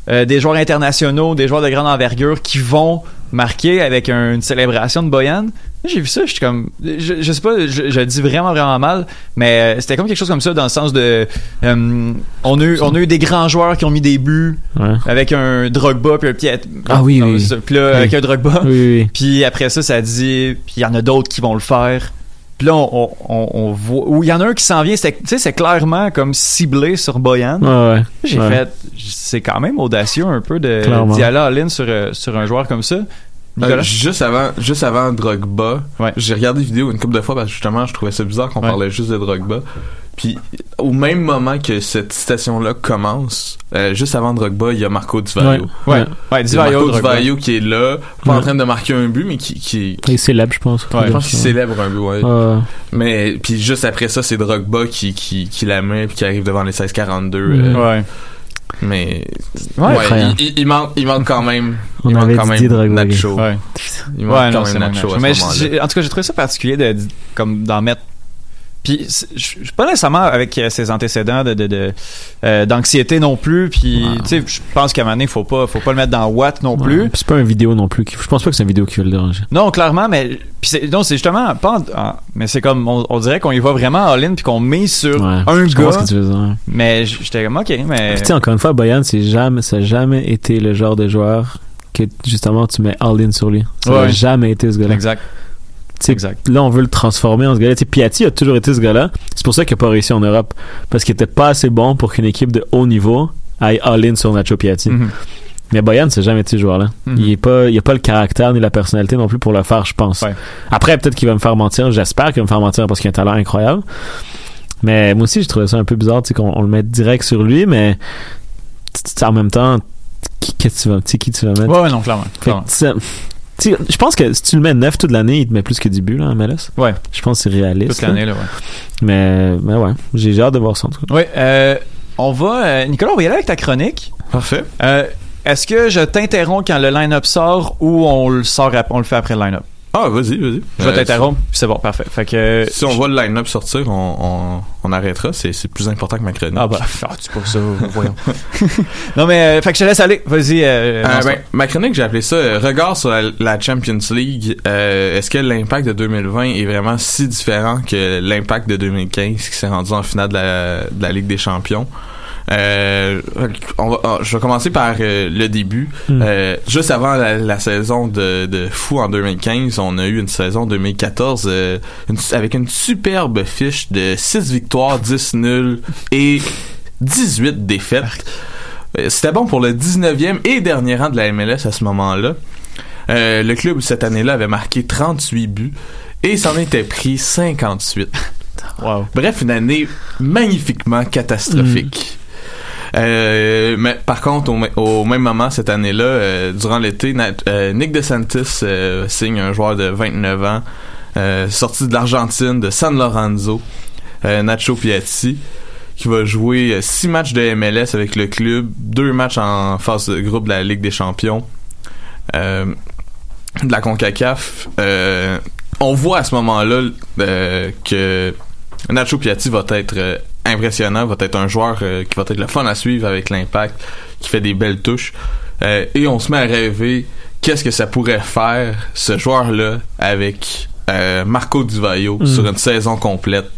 euh, des joueurs internationaux, des joueurs de grande envergure qui vont marquer avec un- une célébration de Boyan. J'ai vu ça, je suis comme, je, je sais pas, je, je dis vraiment vraiment mal, mais euh, c'était comme quelque chose comme ça dans le sens de, euh, on a eu, on a eu des grands joueurs qui ont mis des buts Ouais. avec un Drogba puis un Piet. Ah oui, oui. Puis là, Oui. avec un Drogba. Oui, oui. Puis après ça, ça dit, puis il y en a d'autres qui vont le faire. Puis là, on, on, on voit, ou il y en a un qui s'en vient, c'est- tu sais, c'est clairement comme ciblé sur Boyan. Ouais, ouais. J'ai Ouais. fait, c'est quand même audacieux un peu de d'y aller all-in sur, euh, sur un joueur comme ça. Euh, juste avant, juste avant Drogba, Ouais. j'ai regardé des vidéos une couple de fois parce que justement, je trouvais ça bizarre qu'on Ouais. parlait juste de Drogba. Puis, au même moment que cette citation-là commence, euh, juste avant Drogba, il y a Marco Di Vaio. ouais, ouais, Il Di Marco Di qui est là, pas en Ouais. train de marquer un but, mais qui, qui, Il est célèbre, je pense. Ouais, je pense qu'il célèbre un but, ouais. Ouais. Mais, puis juste après ça, c'est Drogba qui, qui, qui la met puis qui arrive devant les 16-42. Mhm. euh, Ouais. Mais, Ouais, ouais, il, il- il manque, il manque quand même, On il manque quand dit même. Nacho. Ouais. Il manque Ouais, quand non, même Nacho Mais en tout cas, j'ai trouvé ça particulier de, de- comme d'en mettre. Puis je suis pas nécessairement avec ses antécédents de, de, de, euh, d'anxiété non plus. Puis tu sais, je pense qu'à un moment donné, faut pas, faut pas le mettre dans Watt non plus. Puis C'est pas une vidéo non plus. Je pense pas que c'est une vidéo qui va le déranger. Non, clairement, mais puis c'est non, c'est justement pas. en- en- mais c'est comme on, on dirait qu'on y va vraiment all-in puis qu'on mise sur Ouais. un Je gars. ce que tu veux dire. Mais j'étais comme ok, mais Puis, tu sais, encore une fois, Boyan, c'est jamais, ça a jamais été le genre de joueur que justement tu mets all-in sur lui. Ça a Ouais. jamais été ce gars-là. exact. Exact. Là, on veut le transformer en ce gars-là. Piatti a toujours été ce gars-là. C'est pour ça qu'il n'a pas réussi en Europe. Parce qu'il était pas assez bon pour qu'une équipe de haut niveau aille all-in sur Nacho Piatti. Mhm. Mais Boyan, c'est jamais été ce joueur-là. Mhm. Il est pas, il a pas le caractère ni la personnalité non plus pour le faire, je pense. Ouais. Après, peut-être qu'il va me faire mentir. J'espère qu'il va me faire mentir parce qu'il a un talent incroyable. Mais moi aussi, je trouvais ça un peu bizarre, qu'on on le mette direct sur lui, mais en même temps, qui, tu vas, qui tu vas mettre? Ouais, ouais, non, clairement. Je pense que si tu le mets neuf toute l'année, il te met plus que 10 buts, là, en MLS. Ouais. Je pense que c'est réaliste. Toute l'année là, ouais. Mais, mais ouais, j'ai j'ai hâte de voir ça en tout cas. Oui, euh, on va. euh, Nicolas, on va y aller avec ta chronique. Parfait. Euh, Est-ce que je t'interromps quand le line-up sort ou on le sort, on le fait après le line-up? Ah, vas-y, vas-y. Je vais Euh, t'interrompre, puis c'est bon, parfait. Fait que. Si on voit le line-up sortir, on, on, on arrêtera. C'est c'est plus important que ma chronique. Ah bah, [laughs] ah, tu pas ça, voyons. [laughs] non mais, euh, fait que je te laisse aller. Vas-y. Euh, Euh, ben, ma chronique, j'ai appelé ça Regard sur la, la Champions League. Est-ce que l'impact de 2020 est vraiment si différent que l'impact de 2015 qui s'est rendu en finale de la, de la Ligue des Champions? Euh, on va, ah, je vais commencer par euh, le début. Hmm. Euh, juste avant la, la saison de, de fou en 2015, on a eu une saison 2014 euh, une- avec une superbe fiche de 6 victoires, 10 nuls et 18 défaites. C'était bon pour le 19e et dernier rang de la MLS à ce moment-là. Le club cette année-là avait marqué 38 buts et s'en était pris 58. Wow. Bref, une année magnifiquement catastrophique. Euh, mais par contre, au, me- au même moment cette année-là, euh, durant l'été, euh, Nick DeSantis euh, signe un joueur de 29 ans, euh, sorti de l'Argentine, de San Lorenzo, euh, Nacho Piatti, qui va jouer euh, six matchs de MLS avec le club, deux matchs en phase de groupe de la Ligue des Champions. Euh, de la CONCACAF, euh, on voit à ce moment-là euh, que Nacho Piatti va être euh, impressionnant, va être un joueur euh, qui va être le fun à suivre avec l'impact, qui fait des belles touches. Euh, et on se met à rêver qu'est-ce que ça pourrait faire ce joueur-là avec euh, Marco Di Vaio Mm. sur une saison complète.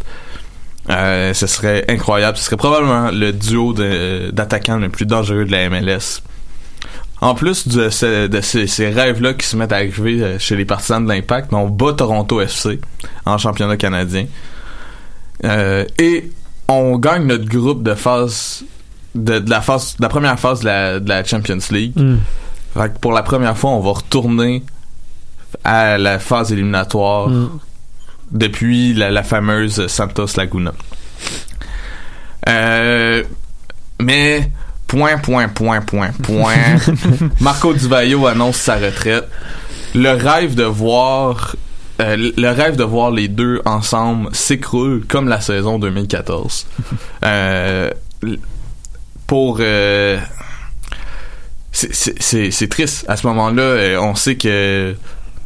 Ce serait incroyable. Ce serait probablement le duo d'attaquants le plus dangereux de la MLS. En plus de, ce- de ces, ces rêves-là qui se mettent à arriver chez les partisans de l'Impact, on bat Toronto FC en championnat canadien. Euh, et on gagne notre groupe de phase de, de la phase de la première phase de la, de la Champions League. Mm. Fait que pour la première fois, on va retourner à la phase éliminatoire Mm. depuis la, la fameuse Santos Laguna. Euh, mais point, point, point, point, point. [laughs] Marco Di Vaio annonce sa retraite. Le rêve de voir euh, le rêve de voir les deux ensemble s'écroule comme la saison 2014. [laughs] Euh, pour euh, c'est- triste à ce moment-là. on sait que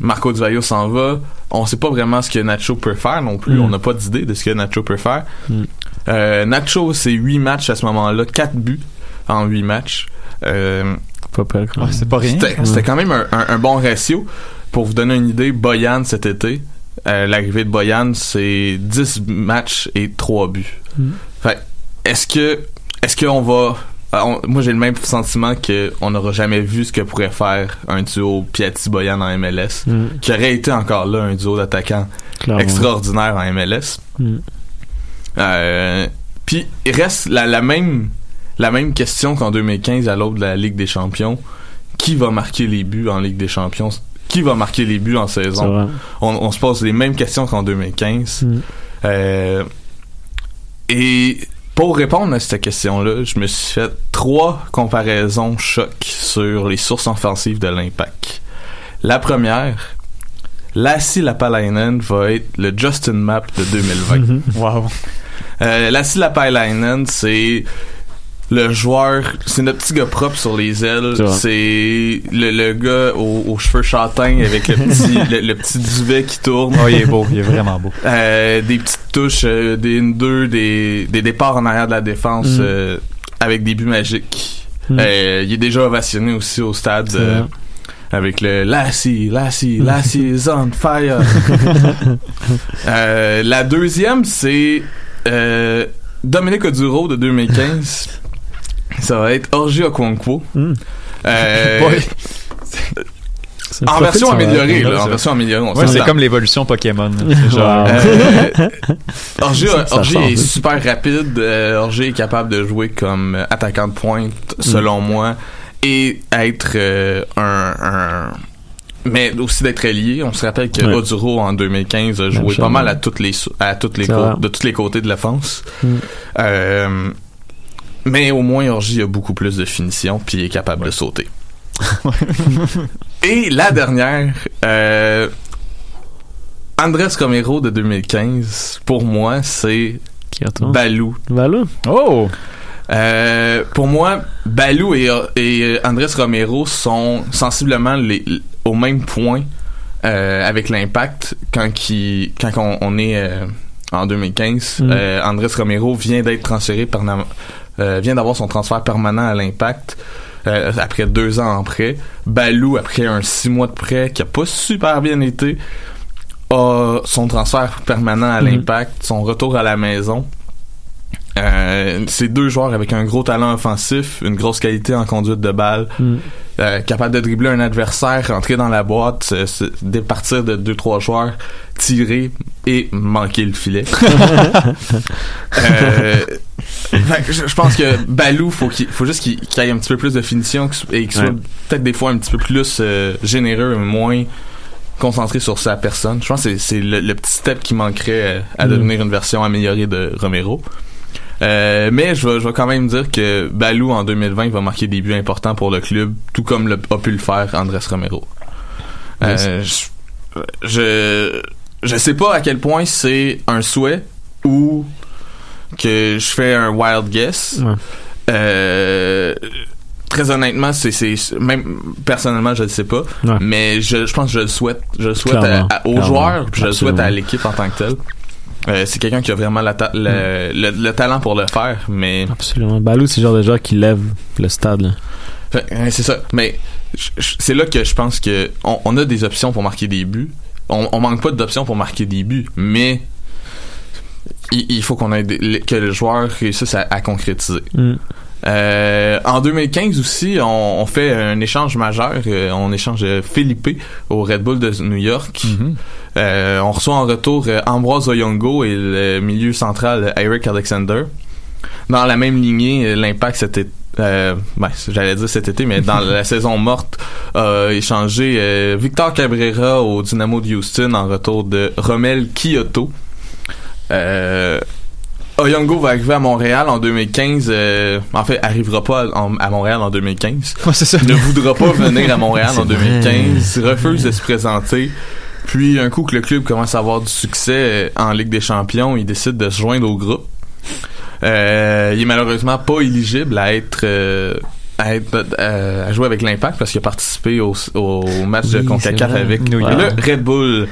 Marco Di Vaio s'en va. On sait pas vraiment ce que Nacho peut faire non plus. Mm. On n'a pas d'idée de ce que Nacho peut faire. Mm. Euh, Nacho, c'est 8 matchs à ce moment-là, 4 buts en 8 matchs. Euh, Pas pire, quand Ouais, même. c'est pas rien. c'était c'était quand même un, un- un bon ratio. Pour vous donner une idée, Boyan cet été, euh, l'arrivée de Boyan, c'est 10 matchs et 3 buts. Mm. Fait est-ce que est-ce qu'on va euh, on- moi j'ai le même sentiment que on n'aura jamais vu ce que pourrait faire un duo Piatti Boyan en MLS Mm. qui aurait été encore là un duo d'attaquants extraordinaire en MLS. Mm. Euh, Puis il reste la, la même la même question qu'en 2015 à l'aube de la Ligue des Champions. Qui va marquer les buts en Ligue des Champions? Qui va marquer les buts en saison on, on se pose les mêmes questions qu'en 2015. Mm. Euh, et pour répondre à cette question-là, je me suis fait trois comparaisons choc sur les sources offensives de l'impact. La première, Lassi Lapalainen va être le Justin Map de 2020. Mhm. [laughs] Wow. Euh, Lassi Lapalainen, c'est le joueur, c'est notre petit gars propre sur les ailes. C'est le, le gars aux, aux cheveux châtains avec le petit, [laughs] le, le petit duvet qui tourne. Oh, il est beau, il est vraiment beau. Euh, des petites touches, euh, des 1-2, des, des départs en arrière de la défense Mm. euh, avec des buts magiques. Mm. Il est déjà ovationné aussi au stade avec le Lassie, Lassie, [laughs] Lassie is on fire. [laughs] Euh, la deuxième, c'est euh, Dominique Oduro de 2015. Ça va être Orgi Okonkwo. Mm. Euh, [laughs] en version améliorée, là, en version améliorée. on Ouais, c'est comme l'évolution Pokémon. [laughs] Genre. Euh, change. est super rapide. Euh, Orgi est capable de jouer comme euh, attaquant de pointe, selon moi, et être euh, un, un- mais aussi d'être lié. On se rappelle que Ouais. Oduro en 2015 a joué pas mal à toutes les à toutes les de tous les côtés de l'offense. Mm. Euh, mais au moins Orgi a beaucoup plus de finition puis il est capable de sauter. [laughs] [laughs] Et la dernière, euh, Andrés Romero de 2015, pour moi, c'est? Balou. Valou. Oh! Euh, pour moi, Balou et, et Andrés Romero sont sensiblement les, au même point euh, avec l'impact quand, qui, quand on, on est euh, en 2015. Mm. Andrés Romero vient d'être transféré par vient d'avoir son transfert permanent à l'impact. euh, après deux ans en prêt, Balou après un six mois de prêt qui a pas super bien été, a son transfert permanent à Mhm. l'impact, son retour à la maison. Euh, c'est deux joueurs avec un gros talent offensif, une grosse qualité en conduite de balle, Mm. Euh, capable de dribbler un adversaire, rentrer dans la boîte, se- se départir de deux trois joueurs, tirer et manquer le filet. [laughs] euh, que je, je pense que Balou, faut qu'il faut juste qu'il ait un petit peu plus de finition et qu'il soit Ouais. peut-être des fois un petit peu plus euh, généreux, moins concentré sur sa personne. Je pense que c'est- le petit step qui manquerait euh, à Mm. devenir une version améliorée de Romero. Euh, mais je vais, je vais quand même dire que Balou en 2020 va marquer des buts importants pour le club, tout comme le, a pu le faire Andrés Romero. Euh, je, je je sais pas à quel point c'est un souhait ou que je fais un wild guess. Ouais. Euh, très honnêtement, c'est, c'est, même personnellement, je ne sais pas. Ouais. Mais je, je pense que je le souhaite. Je le souhaite à- Clairement. à- aux Clairement. joueurs, puis je le souhaite à l'équipe en tant que tel. Euh, c'est quelqu'un qui a vraiment la ta- le, le, le talent pour le faire, mais Absolument. Balou, c'est le genre de joueur qui lève le stade. C'est ça. Mais c'est là que je pense que on, on a des options pour marquer des buts. On, on manque pas d'options pour marquer des buts, mais il, il faut qu'on ait des- que le joueur réussisse à, à concrétiser. Mm. Euh, en 2015 aussi, on, on fait un échange majeur. Euh, on échange euh, Felipe au Red Bull de New York. Euh, on reçoit en retour euh, Ambroise Oyongo et le milieu central euh, Eric Alexander. Dans la même lignée, euh, l'impact c'était euh, ben, j'allais dire cet été, mais dans [laughs] la saison morte, a échangé euh, Victor Cabrera au Dynamo de Houston en retour de Romel Kyoto. Oyongo va arriver à Montréal en 2015. euh, en fait, arrivera pas à, en- à Montréal en 2015. [laughs] Ouais, ça. Ne voudra pas venir à Montréal [laughs] en C'est vrai. 2015. Refuse de se présenter. Puis, un coup que le club commence à avoir du succès euh, en Ligue des Champions, il décide de se joindre au groupe. Euh, il est malheureusement pas éligible à être euh, à, être, euh, à jouer avec l'Impact parce qu'il a participé au, au match de CONCACAF avec le York. Red Bull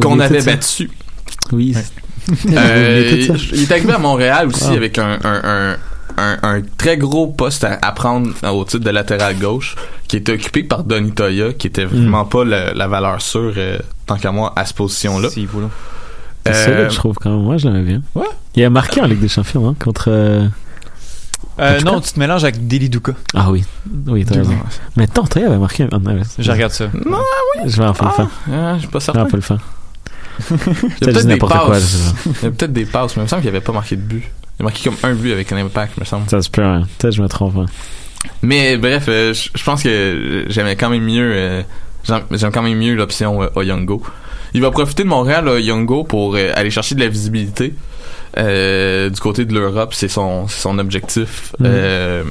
qu'on avait battu. Oui. Euh, ça. il est arrivé à Montréal aussi Wow. avec un, un, un, un, un très gros poste à, à prendre au titre de latéral gauche qui était occupé par Donny Toya qui était vraiment pas le- la valeur sûre euh, tant qu'à moi à cette position-là. Si, vous, là. C'est Euh, solide, je trouve, quand même. Moi, je l'aimais bien. Ouais. Il a marqué en Ligue des Champions, hein, contre. euh, Euh, non, tu te mélanges avec Deli Duka. Ah oui. Oui, t'as raison. Mais tant, Toya avait marqué. Ah, ouais. Je regarde ça. Je vais en faire le faire. Ah, je suis pas Je certain. vais en faire le faire. Il y a Peut-être des quoi, passes. Il y a peut-être des passes, mais il me semble qu'il avait pas marqué de but. Il a marqué comme un but avec un impact, me semble. Ça se peut, hein. Peut-être que je me trompe. hein. Mais bref, euh, je pense que j'aimais quand même mieux euh, j'aime quand même mieux l'option euh, Oyongo. Il va profiter de Montréal Oyongo pour euh, aller chercher de la visibilité euh, du côté de l'Europe, c'est son c'est son objectif. Euh,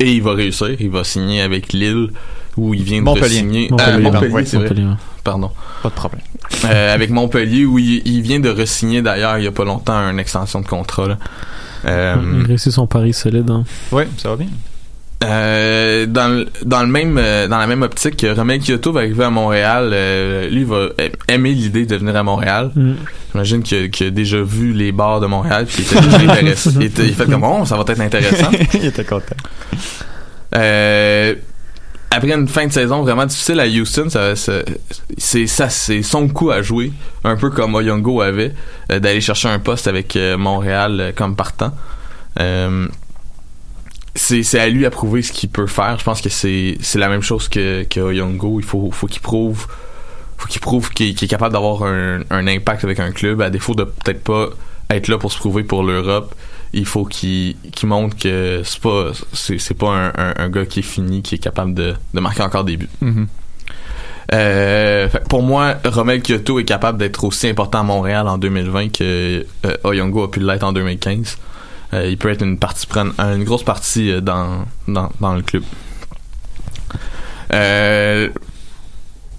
et il va réussir, il va signer avec Lille où il vient de Montpellier. signer Montpellier, Montpellier, ouais, c'est vrai. Montpellier, ouais. Pardon. Pas de problème. Euh, avec Montpellier où il, il vient de re-signer d'ailleurs il y a pas longtemps une extension de contrat là. Euh, Il a réussi son pari solide. Hein. Oui, ça va bien. Euh, dans, le- dans le même euh, dans la même optique, Romel Kyoto va arriver à Montréal. euh, lui va a- aimer l'idée de venir à Montréal. Mm. J'imagine qu'il a, déjà vu les bars de Montréal, puis il était déjà [laughs] intéressé. Il, était- il fait comme oh, ça va être intéressant. [laughs] Il était content. Après une fin de saison vraiment difficile à Houston, ça, c'est ça, c'est son coup à jouer, un peu comme Oyongo avait, euh, d'aller chercher un poste avec euh, Montréal euh, comme partant. C'est à lui à prouver ce qu'il peut faire. Je pense que c'est la même chose que que Oyongo. Il faut faut qu'il prouve faut qu'il prouve qu'il est capable d'avoir un, un impact avec un club à défaut de peut-être pas être là pour se prouver pour l'Europe. Il faut qu'il montre que c'est pas c'est pas un, un, un gars qui est fini qui est capable de de marquer encore des buts. Mhm. Euh, fait pour moi, Romel Kyoto est capable d'être aussi important à Montréal en 2020 que euh, Oyongo a pu l'être en 2015. Euh, il peut être une partie prendre une grosse partie dans, dans, dans le club.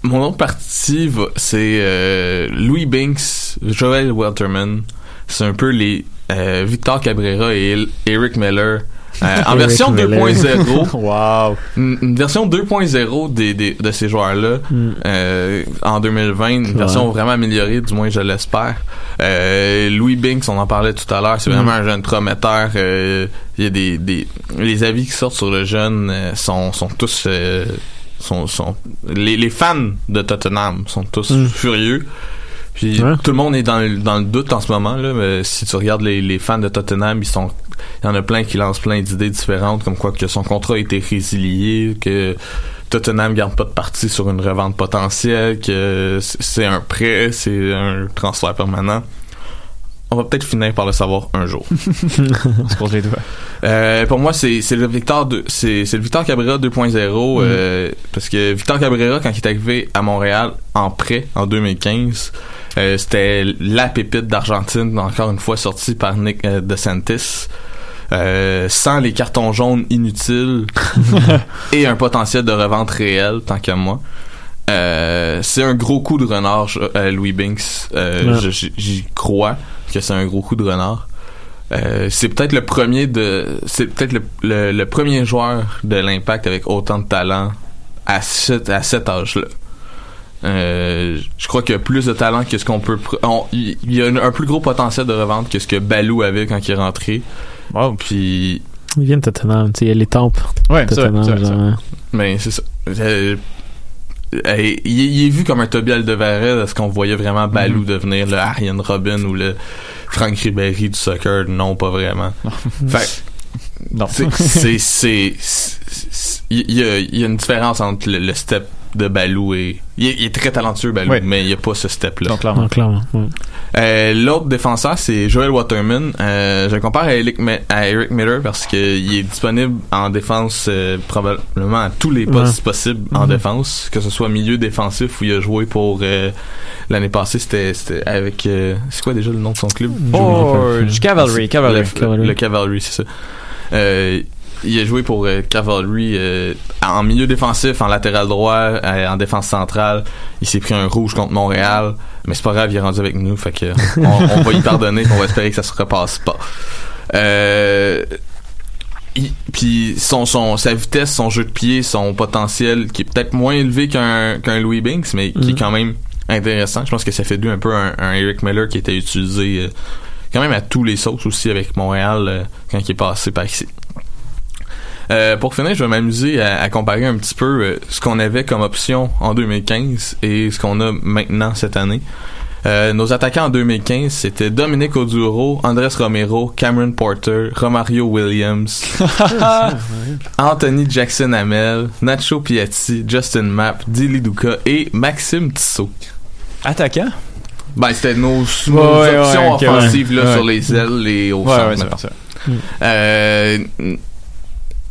Mon autre partie, c'est Louis Binks, Joel Welterman. C'est un peu les euh, Victor Cabrera et Eric Miller. euh, [laughs] en version Miller. 2.0 [laughs] Wow. une, une version 2.0 des, des, de ces joueurs-là Mm. euh, en 2020, une version vraiment améliorée, du moins je l'espère. Euh, Louis Binks, on en parlait tout à l'heure, c'est Mm. vraiment un jeune prometteur. euh, Il y a des, des les avis qui sortent sur le jeune sont, sont tous euh, sont, sont les, les fans de Tottenham sont tous Mm. furieux. Puis Ouais. tout le monde est dans le, dans le doute en ce moment là, mais si tu regardes les, les fans de Tottenham, ils sont il y en a plein qui lancent plein d'idées différentes comme quoi que son contrat a été résilié, que Tottenham garde pas de parti sur une revente potentielle, que c'est un prêt, c'est un transfert permanent. On va peut-être finir par le savoir un jour. [laughs] On se croise les doigts. Euh, pour moi, c'est c'est le Victor de, c'est c'est le Victor Cabrera 2.0 euh, parce que Victor Cabrera quand il est arrivé à Montréal en prêt en 2015, euh, c'était la pépite d'Argentine encore une fois sortie par Nick euh, DeSantis. Euh, sans les cartons jaunes inutiles [laughs] et un potentiel de revente réel tant qu'à moi. Euh, c'est un gros coup de renard, euh, Louis Binks. Euh, Ouais. J'y crois que c'est un gros coup de renard. Euh, c'est peut-être le premier de c'est peut-être le, le, le premier joueur de l'impact avec autant de talent à cet à cet âge-là. Euh, je crois qu'il y a plus de talent que ce qu'on peut il y a un, un plus gros potentiel de revente que ce que Balou avait quand il est rentré. Puis Il vient de Tottenham, tu sais, il y a les tempes. Ouais, c'est. Mais c'est ça. Euh, euh, il, il est vu comme un Toby Alderweireld, est-ce qu'on voyait vraiment Balou devenir le Arian Robin ou le Frank Ribéry du soccer? Non, pas vraiment. [laughs] fait Non. c'est, c'est, c'est, c'est- il y a, il y a une différence entre le, le step de Balou et, il est, il est très talentueux Balou, Oui. mais il n'y a pas ce step-là. Donc, clairement. Euh, L'autre défenseur, c'est Joel Waterman. Euh, je le compare à Eric, Mi- à Eric Miller parce qu'il est disponible en défense euh, probablement à tous les postes possibles en défense, que ce soit milieu défensif où il a joué pour euh, l'année passée, c'était c'était avec euh, c'est quoi déjà le nom de son club? Oh, Cavalry, Cavalry. le, Cavalry. le Cavalry, c'est ça. Il a joué pour euh, Cavalry euh, en milieu défensif, en latéral droit, euh, en défense centrale. Il s'est pris un rouge contre Montréal, mais c'est pas grave, il est rendu avec nous, fait que on, [laughs] on va y pardonner, on va espérer que ça se repasse pas. Euh, puis son, son sa vitesse, son jeu de pied, son potentiel qui est peut-être moins élevé qu'un qu'un Louis Binks, mais qui est Mhm. quand même intéressant. Je pense que ça fait d'eux un peu un, un Eric Miller qui était utilisé euh, quand même à tous les sauces aussi avec Montréal euh, quand il est passé par ici. Euh, pour finir, je vais m'amuser à, à comparer un petit peu euh, ce qu'on avait comme option en 2015 et ce qu'on a maintenant cette année. Euh, nos attaquants en 2015, c'était Dominique Oduro, Andrés Romero, Cameron Porter, Romario Williams, [laughs] Anthony Jackson Hamel, Nacho Piatti, Justin Mapp, Dilly Duca et Maxime Tissot. Attaquant? Ben, c'était nos, nos Ouais, ouais, options offensives là, ouais. sur les ailes et au Ouais, centre. Euh,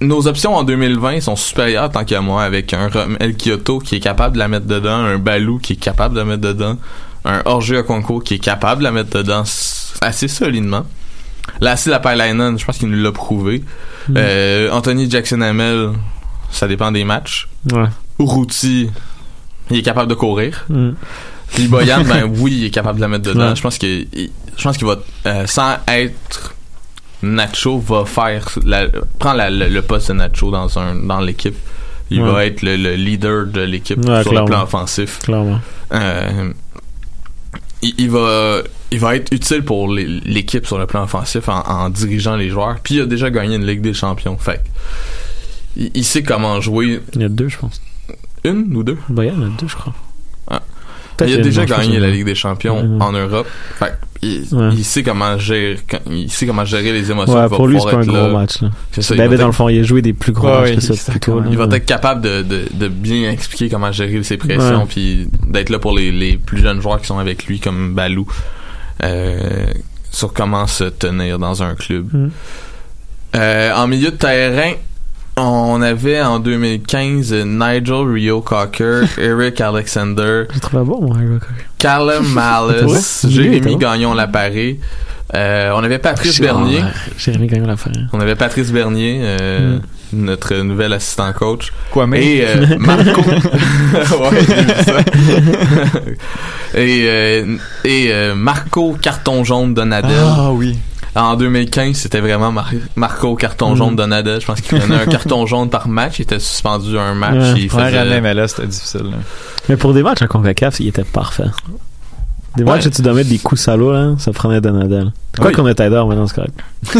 nos options en 2020 sont supérieures tant qu'à moi avec un Romel Kyoto qui est capable de la mettre dedans, un Balou qui est capable de la mettre dedans, un Orgé Okonko qui est capable de la mettre dedans assez solidement. Lassie Lapalainen, je pense qu'il nous l'a prouvé. Euh, Anthony Jackson Hamel, ça dépend des matchs. Ouais. Uruti, il est capable de courir. Mm. Puis Boyan, ben [laughs] oui, il est capable de la mettre dedans. Ouais. Je pense que il- je pense qu'il va euh, sans être Nacho va faire la, prend la- le, le poste de Nacho dans un dans l'équipe. Il Ouais. va être le, le leader de l'équipe Ouais, sur clairement. le plan offensif. Clairement. Euh, il, il va il va être utile pour l'équipe sur le plan offensif en, en dirigeant les joueurs. Puis il a déjà gagné une Ligue des Champions. Fait il, il sait comment jouer Il y a deux, je pense. une ou deux? Ben, il y en a deux, je crois. Il a déjà gagné la. Ligue des Champions Ouais. en Europe. Fait que il, Ouais. il sait comment gérer il sait comment gérer les émotions. Ouais, pour lui, c'est pouvoir pas un être gros là. match, là. C'est ça, ben, dans le fond, il a joué des plus gros Ouais, matchs que ça, plutôt. il va être capable de, de, de bien expliquer comment gérer ses pressions Ouais. puis d'être là pour les, les plus jeunes joueurs qui sont avec lui comme Balou euh, sur comment se tenir dans un club. Mm. Euh, en milieu de terrain, on avait en 2015 Nigel Rio Cocker, [laughs] Eric Alexander, Je le trouvais bon, moi. Callum [laughs] Malice, Jérémy. Gagnon Laparé. Euh, on avait Patrice Ah, Bernier. Jérémy Gagnon l'affaire. On avait Patrice Bernier, euh, notre nouvel assistant coach. Quoi, mais? Et euh, [laughs] Marco. ouais, ça. et euh, et euh, Marco Carton Jaune Donadel. Ah oui. En 2015, c'était vraiment Mar- Marco Carton Jaune Mm. Donadel. Je pense qu'il prenait un carton [laughs] jaune par match. Il était suspendu un match. Ouais. il Ouais, faisait- René, mais là, c'était difficile. là. Mais pour des matchs en CONCACAF, il était parfait. Des Ouais. matchs où tu dois mettre des coups salauds, là, ça prenait Donadel. Quoi Oui. qu'on est Tider maintenant, c'est correct. [laughs]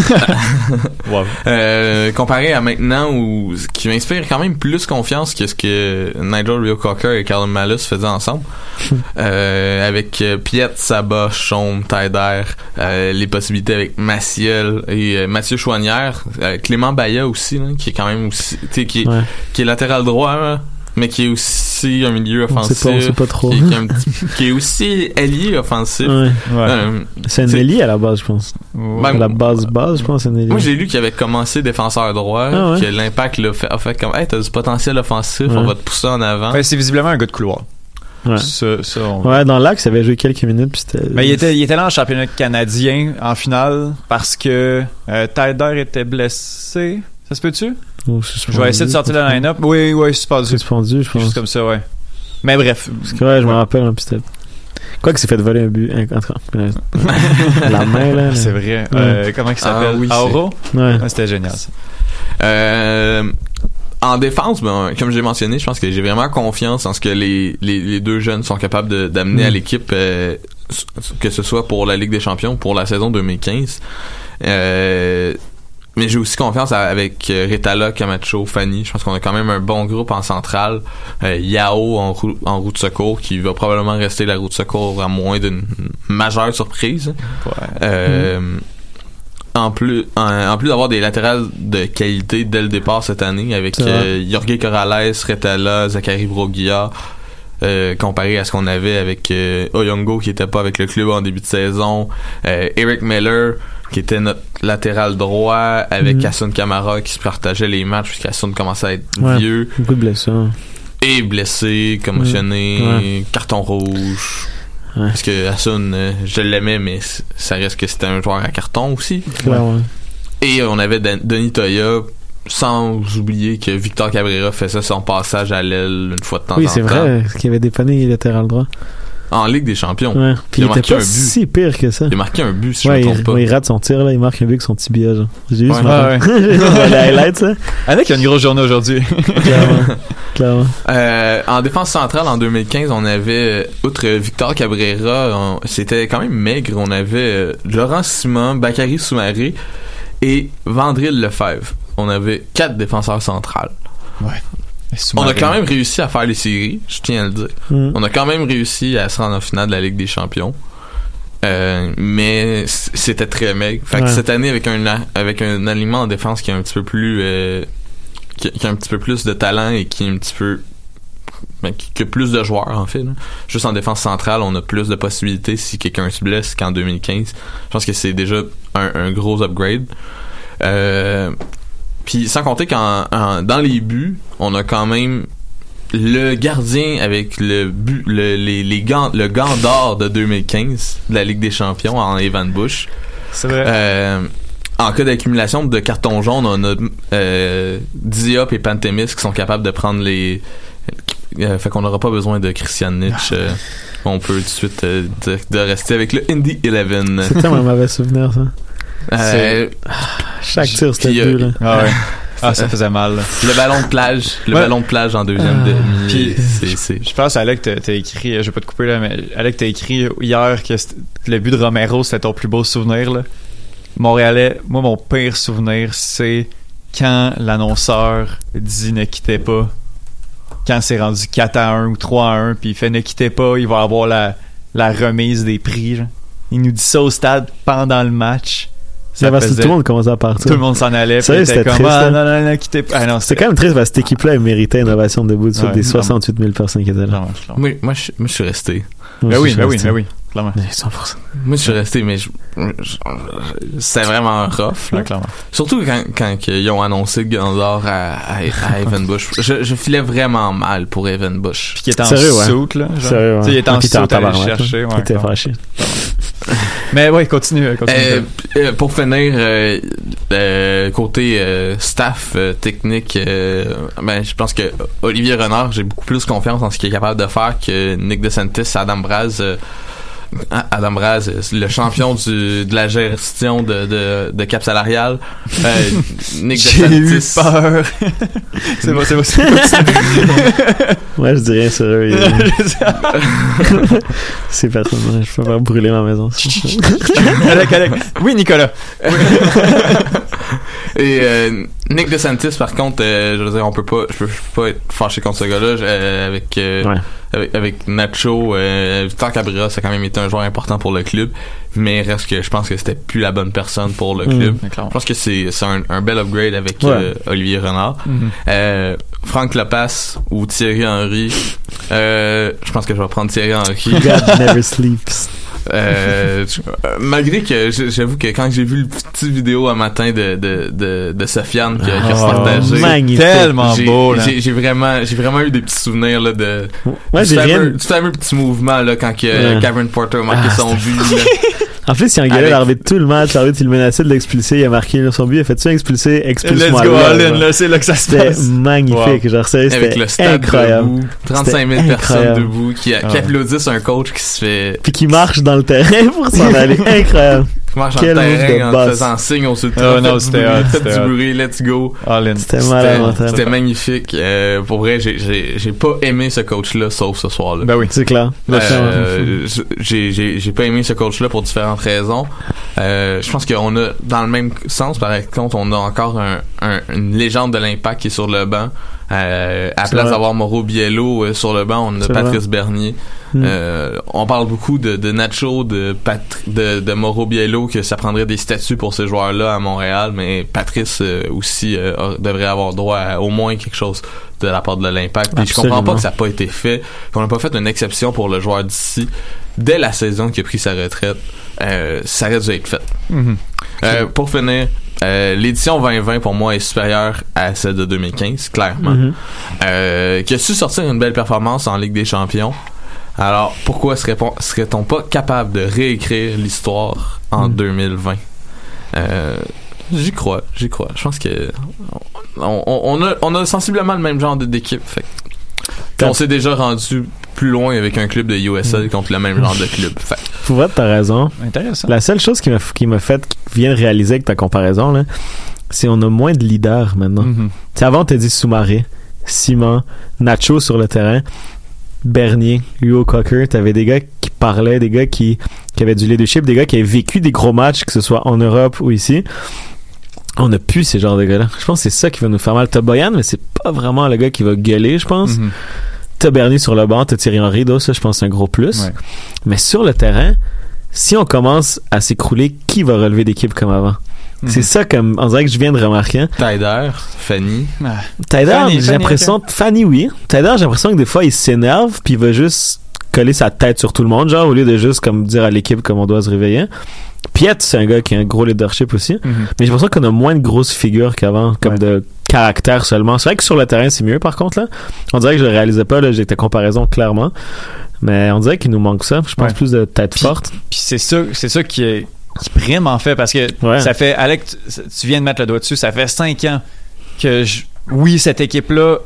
Wow. Euh, comparé à maintenant où ce qui m'inspire quand même plus confiance que ce que Nigel Rio Cocker et Callum Malus faisaient ensemble [laughs] euh, avec euh, Piet, Sabah, Chaume, Taider euh, les possibilités avec Maciel et euh, Mathieu Chouanière euh, Clément Baya aussi là, qui est quand même aussi tu sais, qui, est- Ouais. qui est latéral droit là, mais qui est aussi un milieu On sait offensif pas, on sait pas trop. qui, est- qui est un petit- qui est aussi allié offensif Ouais. Ouais. Euh, C'est un ailier à la base, je pense. ben, à la base, base, je pense, c'est un ailier. Moi, j'ai lu qu'il avait commencé défenseur droit, Ah ouais? que l'impact l'a fait, a fait comme, hey, t'as du potentiel offensif, Ouais. on va te pousser en avant. Ouais, c'est visiblement un gars de couloir. Ouais. On- Ouais, dans l'axe, il avait joué quelques minutes, puis. Mais il était, il était là en championnat canadien en finale parce que euh, Tyder était blessé. Ça se peut-tu? Oh, Je vais essayer de sortir le line-up. Oui, oui, suspendu. Suspendu, je pense. comme ça, ouais. Mais bref. Parce que, ouais, je me rappelle, hein, puis c'était. Quoi que s'est fait voler un but. un- [laughs] la main, là. C'est vrai. Euh, comment il s'appelle? Ah oui, Auro? Ouais. Ouais, C'était génial, ça. Euh, en défense, ben, comme j'ai mentionné, je pense que j'ai vraiment confiance en ce que les, les, les deux jeunes sont capables de- d'amener à Mm. l'équipe, euh, que ce soit pour la Ligue des Champions, pour la saison 2015. Euh, mais j'ai aussi confiance à- avec euh, Retala, Camacho, Fanny. Je pense qu'on a quand même un bon groupe en centrale. Euh, Yao en, rou- en route de secours, qui va probablement rester la route de secours à moins d'une majeure surprise. Euh, en plus, en, en plus d'avoir des latérales de qualité dès le départ cette année avec euh, Jorge Corrales, Retala, Zachary Broguilla, euh, comparé à ce qu'on avait avec euh, Oyongo qui était pas avec le club en début de saison, euh, Eric Miller qui était notre latéral droit avec Mhm. Hassan Kamara qui se partageait les matchs puisqu'Hassan commençait à être Ouais. vieux Beaucoup de blessures. et blessé, commotionné, Ouais. carton rouge. Ouais. Parce que Hassan, euh, je l'aimais, mais ça reste que c'était un joueur à carton aussi. Et on avait Denis Toya, sans oublier que Victor Cabrera faisait son passage à l'aile une fois de temps Oui, en c'est temps. vrai. Qu'il avait dépanné latéral droit. En Ligue des Champions. Ouais. Puis Il il, a marqué était un pas but. si pire que ça. Il a marqué un but, si ouais, je me il, trompe pas. ouais, il rate son tir, là. Il marque un but avec son tibia, genre. J'ai vu Ouais. ce matin. Ah ouais. [laughs] Highlights, ça. Alec a une grosse journée aujourd'hui. Clairement. Clairement. Euh, en défense centrale, en 2015, on avait, euh, outre Victor Cabrera, on- c'était quand même maigre. On avait euh, Laurent Simon, Bakary Soumaré et Vandril Lefebvre. On avait quatre défenseurs centrales. On a quand même réussi à faire les séries, je tiens à le dire. Mm. On a quand même réussi à se rendre en finale de la Ligue des Champions. Euh, mais c'était très maigre. Fait que Ouais. cette année, avec un, a- avec un aliment en défense qui est un petit peu plus, euh, qui, qui a un petit peu plus de talent et qui est un petit peu, ben, qui, qui a plus de joueurs, en fait, là. Juste en défense centrale, on a plus de possibilités si quelqu'un se blesse qu'en 2015. Je pense que c'est déjà un, un gros upgrade. Euh, puis sans compter qu'en en- dans les buts, on a quand même le gardien avec le but, le, les, les gants, le gant d'or de 2015 de la Ligue des Champions en Evan Bush. C'est vrai. Euh, en cas d'accumulation de cartons jaunes, on a euh, Diop et Pantemis qui sont capables de prendre les. Euh, fait qu'on n'aura pas besoin de Christian Nietzsche. euh, on peut tout de suite de, de rester avec le Indy 11. C'est tellement un mauvais souvenir, ça. Euh, Chaque tir, c'était puis, euh, deux, là. Ah ouais. [laughs] Ah, ça faisait mal. là. le ballon de plage, le Ouais. ballon de plage en deuxième Ah. demi. Puis- c'est- c'est Je pense, Alec, t'as t'as écrit, je vais pas te couper là, mais Alec, t'as écrit hier que le but de Romero, c'était ton plus beau souvenir, là. Montréalais, moi, mon pire souvenir, c'est quand l'annonceur dit ne quittez pas. Quand c'est rendu 4 à 1 ou 3 à 1, puis il fait ne quittez pas, il va avoir la, la remise des prix, genre. Il nous dit ça au stade pendant le match. Ça parce faisait- tout le monde commençait à partir. tout le monde s'en allait, il était c'était comme, triste, ah, hein? non, non, non, quittez pas. Ah non, C'était quand même triste parce que cette équipe-là, elle méritait une ovation debout sur Ouais, des clairement. 68 000 personnes qui étaient là. Moi, moi, je, moi, je suis resté. Moi Ben oui, ben oui, ben oui, clairement. Ouais, 100%. Moi, je suis resté, mais je, je- c'est vraiment rough. là. Clairement. Surtout quand, quand ils ont annoncé Gandor à, à, à Evan Bush. Je, je filais vraiment mal pour Evan Bush. Puis qui était en Sérieux, ouais. soute, là. genre. Sérieux, ouais. Il était en soute, tabarnak, chercher. là. ouais, T'étais clairement. fâché. [laughs] Mais ouais, continue, continue. Euh, euh, pour finir, euh, euh, côté euh, staff euh, technique, euh, ben, je pense que Olivier Renard, j'ai beaucoup plus confiance en ce qu'il est capable de faire que Nick DeSantis, Adam Braz. Euh, Adam Braz, le champion du, de la gestion de, de, de cap salarial. Euh, Nick J'ai eu peur. [laughs] c'est bon, c'est bon. Ouais, je dis rien sur eux. C'est personne. Je peux pas brûler ma maison. Alec, Alec. Oui, Nicolas. [laughs] Et euh, Nick DeSantis, par contre, euh, je veux dire, on peut pas, je peux, je peux pas être fâché contre ce gars-là. Euh, avec, euh, Ouais. avec avec Nacho, euh, Victor Cabrera, ça a quand même été un joueur important pour le club, mais reste que je pense que c'était plus la bonne personne pour le Mm. club. Je pense que c'est c'est un, un bel upgrade avec Ouais. euh, Olivier Renard. Mhm. Euh, Franck Lopas ou Thierry Henry. Euh, je pense que je vais prendre Thierry Henry. God [laughs] never sleeps. Euh, malgré que j'avoue que quand j'ai vu le petit vidéo un matin de de de, de Sofiane qui a, qui a Oh, partagé, magnifique. Tellement j'ai- beau, là. j'ai vraiment j'ai vraiment eu des petits souvenirs là de Ouais, du fameux, rien. du fameux petit mouvement là quand que Ouais. Cameron Porter a marqué Ah, son but [laughs] là. En plus, il engueulait Avec- l'arbitre tout le match. L'arbitre, il le menaçait de l'expulser. Il a marqué là, son but. Il a fait ça expulser, Let's expulse-moi. go là, all in, là. là, c'est là que ça se C'était passe. magnifique. Genre, sérieux, Avec c'était le stade incroyable. debout, 35 000 C'était personnes incroyable. debout qui, qui Ouais. applaudissent un coach qui se fait Puis qui marche dans le terrain pour s'en [laughs] aller. Incroyable. Qui marche Quel dans le terrain en boss. faisant signe au sud Oh non, c'était du bruit, let's go. All in. C'était magnifique. Euh, pour vrai, j'ai- pas aimé ce coach-là, sauf ce soir-là. Ben oui. C'est clair. Euh, j'ai j'ai pas aimé ce coach-là pour différentes raisons. Euh, je pense qu'on a, dans le même sens, par contre, on a encore un, un- une légende de l'impact qui est sur le banc. Euh, à place d'avoir Mauro Biello euh, sur le banc, on a Patrice Bernier. Hmm. Euh, on parle beaucoup de, de Nacho, de, Patri- de de Mauro Biello, que ça prendrait des statuts pour ces joueurs-là à Montréal, mais Patrice euh, aussi euh, devrait avoir droit à au moins quelque chose de la part de l'impact. Je comprends pas que ça n'a pas été fait, qu'on n'a pas fait une exception pour le joueur d'ici dès la saison qui a pris sa retraite. Euh, ça aurait dû être fait. Euh, pour finir, euh, l'édition 2020 pour moi est supérieure à celle de 2015, clairement. Mhm. Euh, qui a su sortir une belle performance en Ligue des Champions. Alors, pourquoi serait-on serait-on pas capable de réécrire l'histoire en Mhm. 2020? Euh, j'y crois, j'y crois. Je pense que on, on- on a, on a sensiblement le même genre d'équipe. On s'est déjà rendu plus loin avec un club de USL contre le même genre de club. [laughs] Fait Pour vrai, t'as raison. Intéressant. La seule chose qui m'a qui m'a fait qui vient de réaliser avec ta comparaison là, c'est on a moins de leaders maintenant. Mhm. Tu avant, on t'a dit Soumaré, Simon, Nacho sur le terrain, Bernier, Hugo Cocker. T'avais des gars qui parlaient, des gars qui, qui avaient du leadership, des gars qui avaient vécu des gros matchs, que ce soit en Europe ou ici. On a plus ces genres de gars-là. Je pense que c'est ça qui va nous faire mal. T'as Boyan, mais c'est pas vraiment le gars qui va gueuler, je pense. Mhm. T'as Bernier sur le banc, t'as Thierry Henry, ça, je pense, c'est un gros plus. Ouais. Mais sur le terrain, si on commence à s'écrouler, qui va relever l'équipe comme avant? Mhm. C'est ça comme, on dirait que je viens de remarquer. Tyder, Fanny. Ah. Fanny, j'ai l'impression, Fanny, oui. Tyler, j'ai l'impression que des fois, il s'énerve, puis il va juste coller sa tête sur tout le monde, genre, au lieu de juste, comme, dire à l'équipe comment on doit se réveiller. Piet, c'est un gars qui a un gros leadership aussi. Mhm. Mais j'ai l'impression qu'on a moins de grosses figures qu'avant, comme Ouais. de caractère seulement. C'est vrai que sur le terrain, c'est mieux, par contre, là. On dirait que je le réalisais pas, là, j'ai ta comparaison clairement. Mais on dirait qu'il nous manque ça. Je pense Ouais. plus de tête Puis- forte. Puis c'est ça, c'est ça qui, est, qui prime en fait parce que Ouais. ça fait, Alec, tu, tu viens de mettre le doigt dessus, ça fait cinq ans que je, oui cette équipe là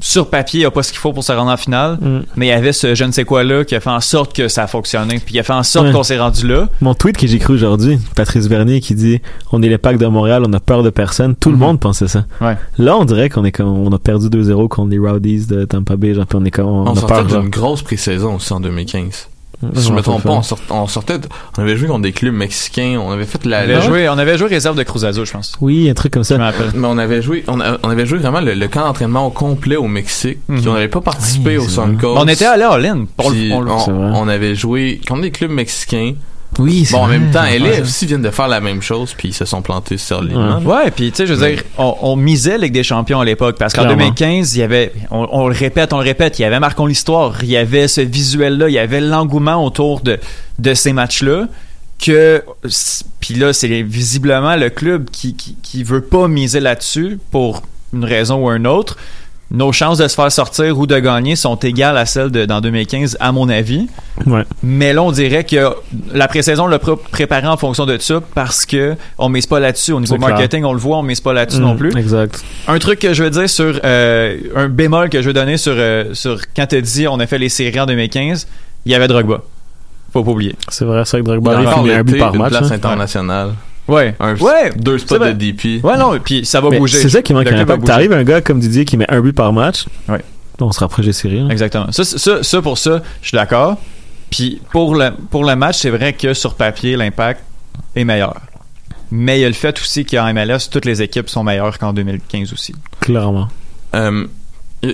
sur papier a pas ce qu'il faut pour se rendre en finale, Mm. mais il y avait ce je ne sais quoi là qui a fait en sorte que ça a fonctionné, puis il a fait en sorte Ouais. qu'on s'est rendu là. Mon tweet que j'ai cru aujourd'hui, Patrice Bernier qui dit On est les packs de Montréal, on a peur de personne. Tout le Mhm. monde pensait ça. Ouais. Là, on dirait qu'on est comme, on a perdu 2-0 contre les Rowdies de Tampa Bay, genre, puis on est comme, on, On, a peur, d'une grosse pré-saison aussi en 2015. Je Si je me trompe pas, on, sort- on sortait, on avait joué contre des clubs mexicains, on avait fait la, On avait, joué, on avait joué réserve de Cruzazo, je pense. Oui, un truc comme Je ça. rappelle. mais on avait joué, on, a- on avait joué vraiment le, le camp d'entraînement au complet au Mexique, Mhm. puis on n'avait pas participé Oui, au c'est Sun vrai. Coast. On était allé à All-In. pour le- on on avait joué contre des clubs mexicains. Oui, c'est Bon, en vrai. même temps. LA aussi viennent de faire la même chose, puis ils se sont plantés solidement. Ouais, puis tu sais, je veux dire, on, on misait Ligue des Champions à l'époque parce qu'en Clairement. 2015, il y avait, on, on le répète, on le répète, il y avait Marquons l'histoire, il y avait ce visuel-là, il y avait l'engouement autour de, de ces matchs-là que, puis là, c'est visiblement le club qui, qui, qui veut pas miser là-dessus pour une raison ou une autre. Nos chances de se faire sortir ou de gagner sont égales à celles de, dans 2015, à mon avis. Ouais. Mais là, on dirait que la pré-saison l'a pré- préparé en fonction de ça parce que on mise pas là-dessus. Au niveau clair. marketing, on le voit, on mise pas là-dessus Mm, non plus. Exact. Un truc que je veux dire sur euh, un bémol que je veux donner sur euh, sur quand t'as dit on a fait les séries en 2015, il y avait Drogba. Faut pas oublier. C'est vrai, c'est vrai que Il Drogba parle fini un but par une match. place hein. internationale. Ouais. Un, ouais. deux spots de DP. Ouais non, puis ça va Mais bouger. C'est ça qui manque. T'arrives un gars comme Didier qui met un but par match. Ouais. On se rapproche des séries. hein. Exactement. Ça, ça, ça, pour ça, je suis d'accord. Puis pour le, pour le match, c'est vrai que sur papier, l'impact est meilleur. Mais il y a le fait aussi qu'en MLS, toutes les équipes sont meilleures qu'en 2015 aussi. Clairement. Euh,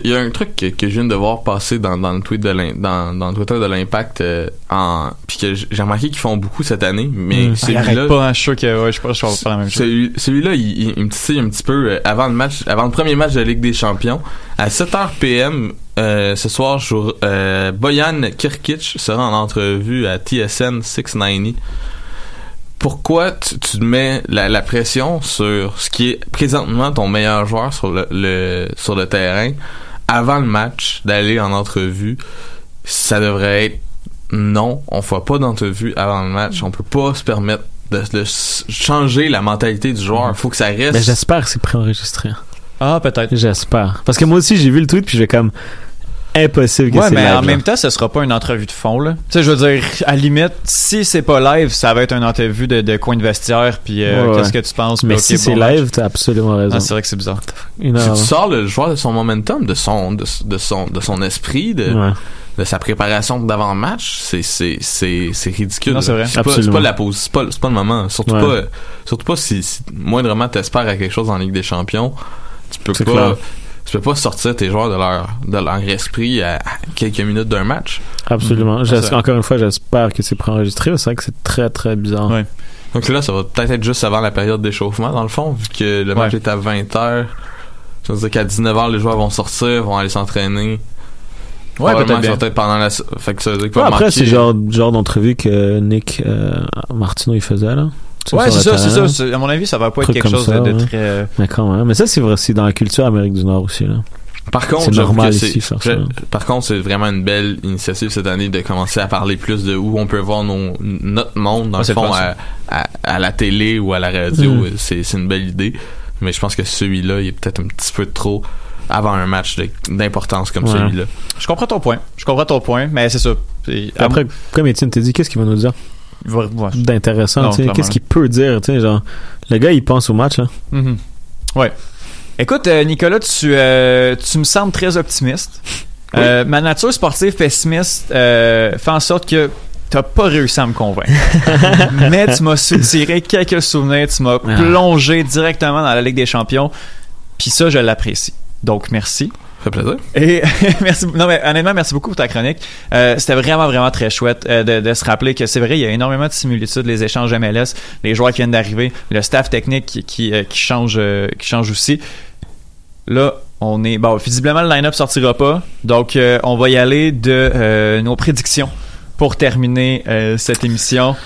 Il y a un truc que, que je viens de voir passer dans, dans le tweet de dans, dans le Twitter de l'impact euh, en puis que j'ai remarqué qu'ils font beaucoup cette année mais Mm. Ah, il celui-là pas, hein, je suis sûr que ouais, je pense que je vais faire la même chose. celui, celui-là il, il, il me titille un petit peu euh, avant le match avant le premier match de la Ligue des Champions à 7h PM euh, ce soir jour, euh, Boyan Kirkic sera en entrevue à TSN 690 pourquoi tu, tu te mets la, la pression sur ce qui est présentement ton meilleur joueur sur le, le- sur le terrain avant le match d'aller en entrevue? Ça devrait être non, on fait pas d'entrevue avant le match. On peut pas se permettre de, changer la mentalité du joueur. Faut que ça reste. Ben, j'espère que c'est préenregistré. Ah, peut-être. J'espère. Parce que moi aussi, j'ai vu le tweet, puis j'ai comme impossible que Ouais, c'est mais live, en là. même temps, ce sera pas une entrevue de fond, là. Tu sais, je veux dire, à la limite, si c'est pas live, ça va être une entrevue de, de coin de vestiaire, puis euh, Ouais, ouais. qu'est-ce que tu penses? Mais si c'est live, t'as absolument raison. Ah, c'est vrai que c'est bizarre. Si tu sors le joueur de son momentum, de son, de, de son, de son esprit, de, Ouais. de sa préparation d'avant-match, c'est, c'est, c'est, c'est ridicule. Non, c'est vrai. C'est pas, pas la pause, c'est pas, c'est pas le moment. Surtout Ouais. pas, surtout pas si, si moindrement t'espères à quelque chose en Ligue des Champions. Tu peux pas, clair. Tu peux pas sortir tes joueurs de leur, de leur esprit à, quelques minutes d'un match. Absolument. Mhm. Encore une fois, j'espère que c'est préenregistré. C'est vrai que c'est très, très bizarre. Ouais. Donc là, ça va peut-être être juste avant la période d'échauffement, dans le fond, vu que le match Ouais. est à 20h. Ça veut dire qu'à 19h, les joueurs vont sortir, vont aller s'entraîner. Ouais, peut-être pendant la... Fait que ça veut dire Ouais, après, c'est genre, genre d'entrevue que Nick euh, Martino il faisait, là. Ouais, c'est ça, c'est ça. À mon avis, ça va pas être quelque chose ça, de, de ouais. très. Mais quand même. Mais ça, c'est vrai, c'est dans la culture Amérique du Nord aussi, là. Par contre, normal ici, faire ça. je- Par contre, c'est vraiment une belle initiative cette année de commencer à parler plus de où on peut voir nos, notre monde, dans Ouais, le fond, à, à, à la télé ou à la radio. Mm. C'est c'est une belle idée. Mais je pense que celui-là, il est peut-être un petit peu trop avant un match d'importance comme Ouais. celui-là. Je comprends ton point. Je comprends ton point, mais c'est ça. Après, comme Étienne t'a dit, qu'est-ce qu'il va nous dire? D'intéressant? Qu'est-ce qu'il peut dire? tu sais, Genre, le gars, il pense au match. Là. Mhm. Ouais. Écoute, euh, Nicolas, tu, euh, tu me sembles très optimiste. Euh, ma nature sportive pessimiste fait en sorte que t'as pas réussi à me convaincre. [laughs] Mais tu m'as soutiré quelques souvenirs, tu m'as Ah. plongé directement dans la Ligue des Champions. Puis ça, je l'apprécie. Donc, merci. Fait plaisir. Et [laughs] merci. Non, mais honnêtement, merci beaucoup pour ta chronique. Euh, C'était vraiment, vraiment très chouette euh, de, se rappeler que c'est vrai, il y a énormément de similitudes, les échanges MLS, les joueurs qui viennent d'arriver, le staff technique qui, qui, euh, change, qui change aussi. Là, on est. Bon, visiblement, le line-up sortira pas. Donc, on va y aller de nos prédictions pour terminer cette émission.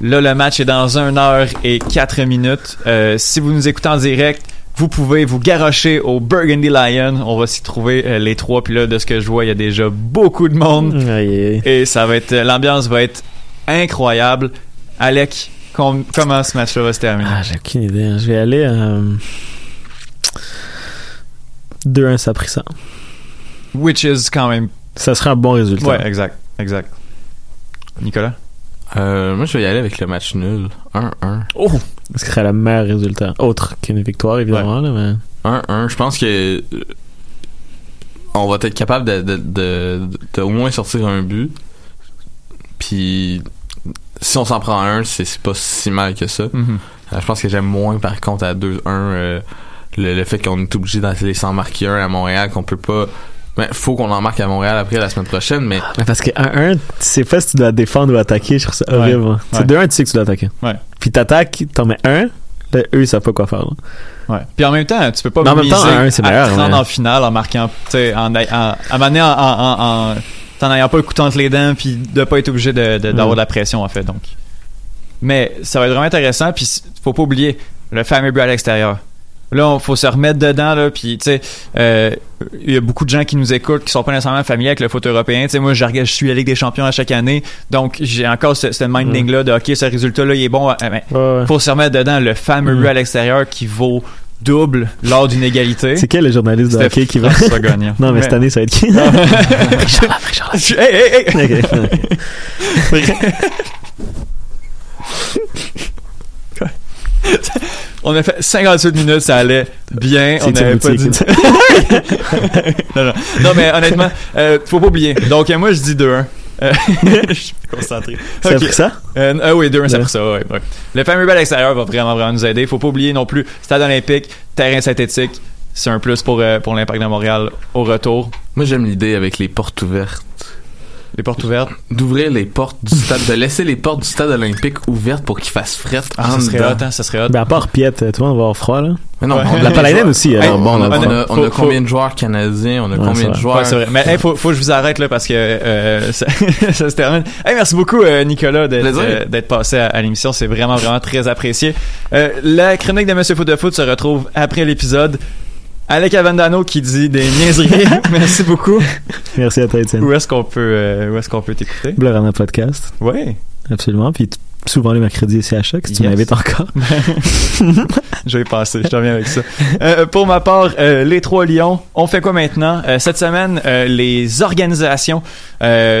Là, le match est dans 1 heure et 4 minutes. Si vous nous écoutez en direct, vous pouvez vous garrocher au Burgundy Lion. On va s'y trouver euh, les trois. Puis là, de ce que je vois, il y a déjà beaucoup de monde. Aïe. Et ça va être. L'ambiance va être incroyable. Alec, com- comment ce match-là va se terminer? Ah, j'ai aucune idée. hein. Je vais aller. Euh... 2-1, ça a pris ça. Which is quand même. Ça serait un bon résultat. Ouais, exact. Exact. Nicolas? Euh, moi, je vais y aller avec le match nul. 1-1. Oh! Ce serait le meilleur résultat. Autre qu'une victoire, évidemment. Là, mais... 1-1. Je pense que euh, on va être capable de, de, de, de au moins sortir un but. Puis si on s'en prend un, c'est c'est pas si mal que ça. Mhm. Euh, je pense que j'aime moins par contre à 2-1 euh, le, le fait qu'on est obligé d'aller s'en marquer un à Montréal, qu'on peut pas. Ben, faut qu'on en marque à Montréal après la semaine prochaine, mais Mais Parce que 1-1, tu sais pas si tu dois défendre ou attaquer. Je trouve ça horrible. hein. Ouais. C'est 2-1, tu sais que tu dois attaquer. Ouais. Puis t'attaques, t'en mets un. Là, eux, ils savent pas quoi faire. là. Ouais. Puis en même temps, tu peux pas Mais en même miser temps, un, c'est meilleur, à en finale en marquant, tu sais, en, en, en, en, en, en, en t'en ayant pas le couteau entre les dents, puis de pas être obligé de, de- d'avoir Mm. de la pression, en fait, donc. Mais ça va être vraiment intéressant, puis faut pas oublier le fameux but à l'extérieur. Là, il faut se remettre dedans, là, puis tu sais, euh, il y a beaucoup de gens qui nous écoutent qui sont pas nécessairement familiers avec le foot européen. Tu sais, moi, je, je suis à la Ligue des Champions à chaque année, donc j'ai encore ce, ce minding-là de, OK, ce résultat-là, il est bon, euh, mais Ouais, ouais. faut se remettre dedans le fameux Mm. but à l'extérieur qui vaut double lors d'une égalité. C'est quel le journaliste de hockey qui va. Gagnon. [laughs] non, mais Ouais. cette année, ça va être qui? [laughs] Hey, hey, hey! Ok. [laughs] On a fait 58 minutes, ça allait bien. On n'avait pas dit. [laughs] Non, non. non, mais honnêtement, euh, faut pas oublier. Donc, euh, moi, je dis 2-1. Euh, [laughs] je suis concentré. Ça a Ok. pris ça? Euh, ah oui, 2-1, ça Ouais. pour ça, ouais, ouais. Le fameux bal extérieur va vraiment, vraiment nous aider. Faut pas oublier non plus, stade olympique, terrain synthétique. C'est un plus pour, euh, pour l'impact de Montréal au retour. moi j'aime l'idée avec les portes ouvertes. Les portes ouvertes. D'ouvrir les portes du stade, de laisser les portes du stade olympique ouvertes pour qu'il fasse fret Ah, ça serait hot, hein, ça serait hot. Ben, à part Piette, tu vois, on va avoir froid, là. Mais non, Ouais. on a La Paladine aussi, Hey, alors on, bon, a, le on a- on Faut- a faut- combien de joueurs canadiens? On a Ouais, combien de joueurs? Ouais, c'est vrai. Mais hey, faut, faut que je vous arrête là parce que euh, [laughs] ça, ça se termine. Hey, merci beaucoup euh, Nicolas d'être, euh, passé à, à l'émission. C'est vraiment vraiment très apprécié. Euh, la chronique de Monsieur Foot de Foot se retrouve après l'épisode. Alec Avendano qui dit des niaiseries. [laughs] Merci beaucoup. Merci à toi, Étienne. Où est-ce qu'on peut, euh, où est-ce qu'on peut t'écouter? Blurana Podcast. Oui. Absolument. Puis souvent les mercredis ici à Choc, si tu Yes. m'invites encore. [laughs] Je vais y passer, je te reviens avec ça. Euh, pour ma part, euh, les trois lions, on fait quoi maintenant? Euh, cette semaine, les organisations,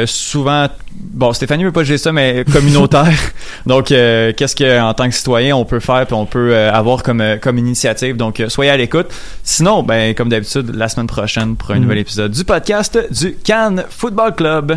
souvent, bon, Stéphanie veut pas gérer ça, mais communautaire. [laughs] Donc, qu'est-ce que en tant que citoyen, on peut faire puis on peut avoir comme, comme initiative. Donc, soyez à l'écoute. Sinon, ben, comme d'habitude, la semaine prochaine pour un Mm. nouvel épisode du podcast du Cannes Football Club.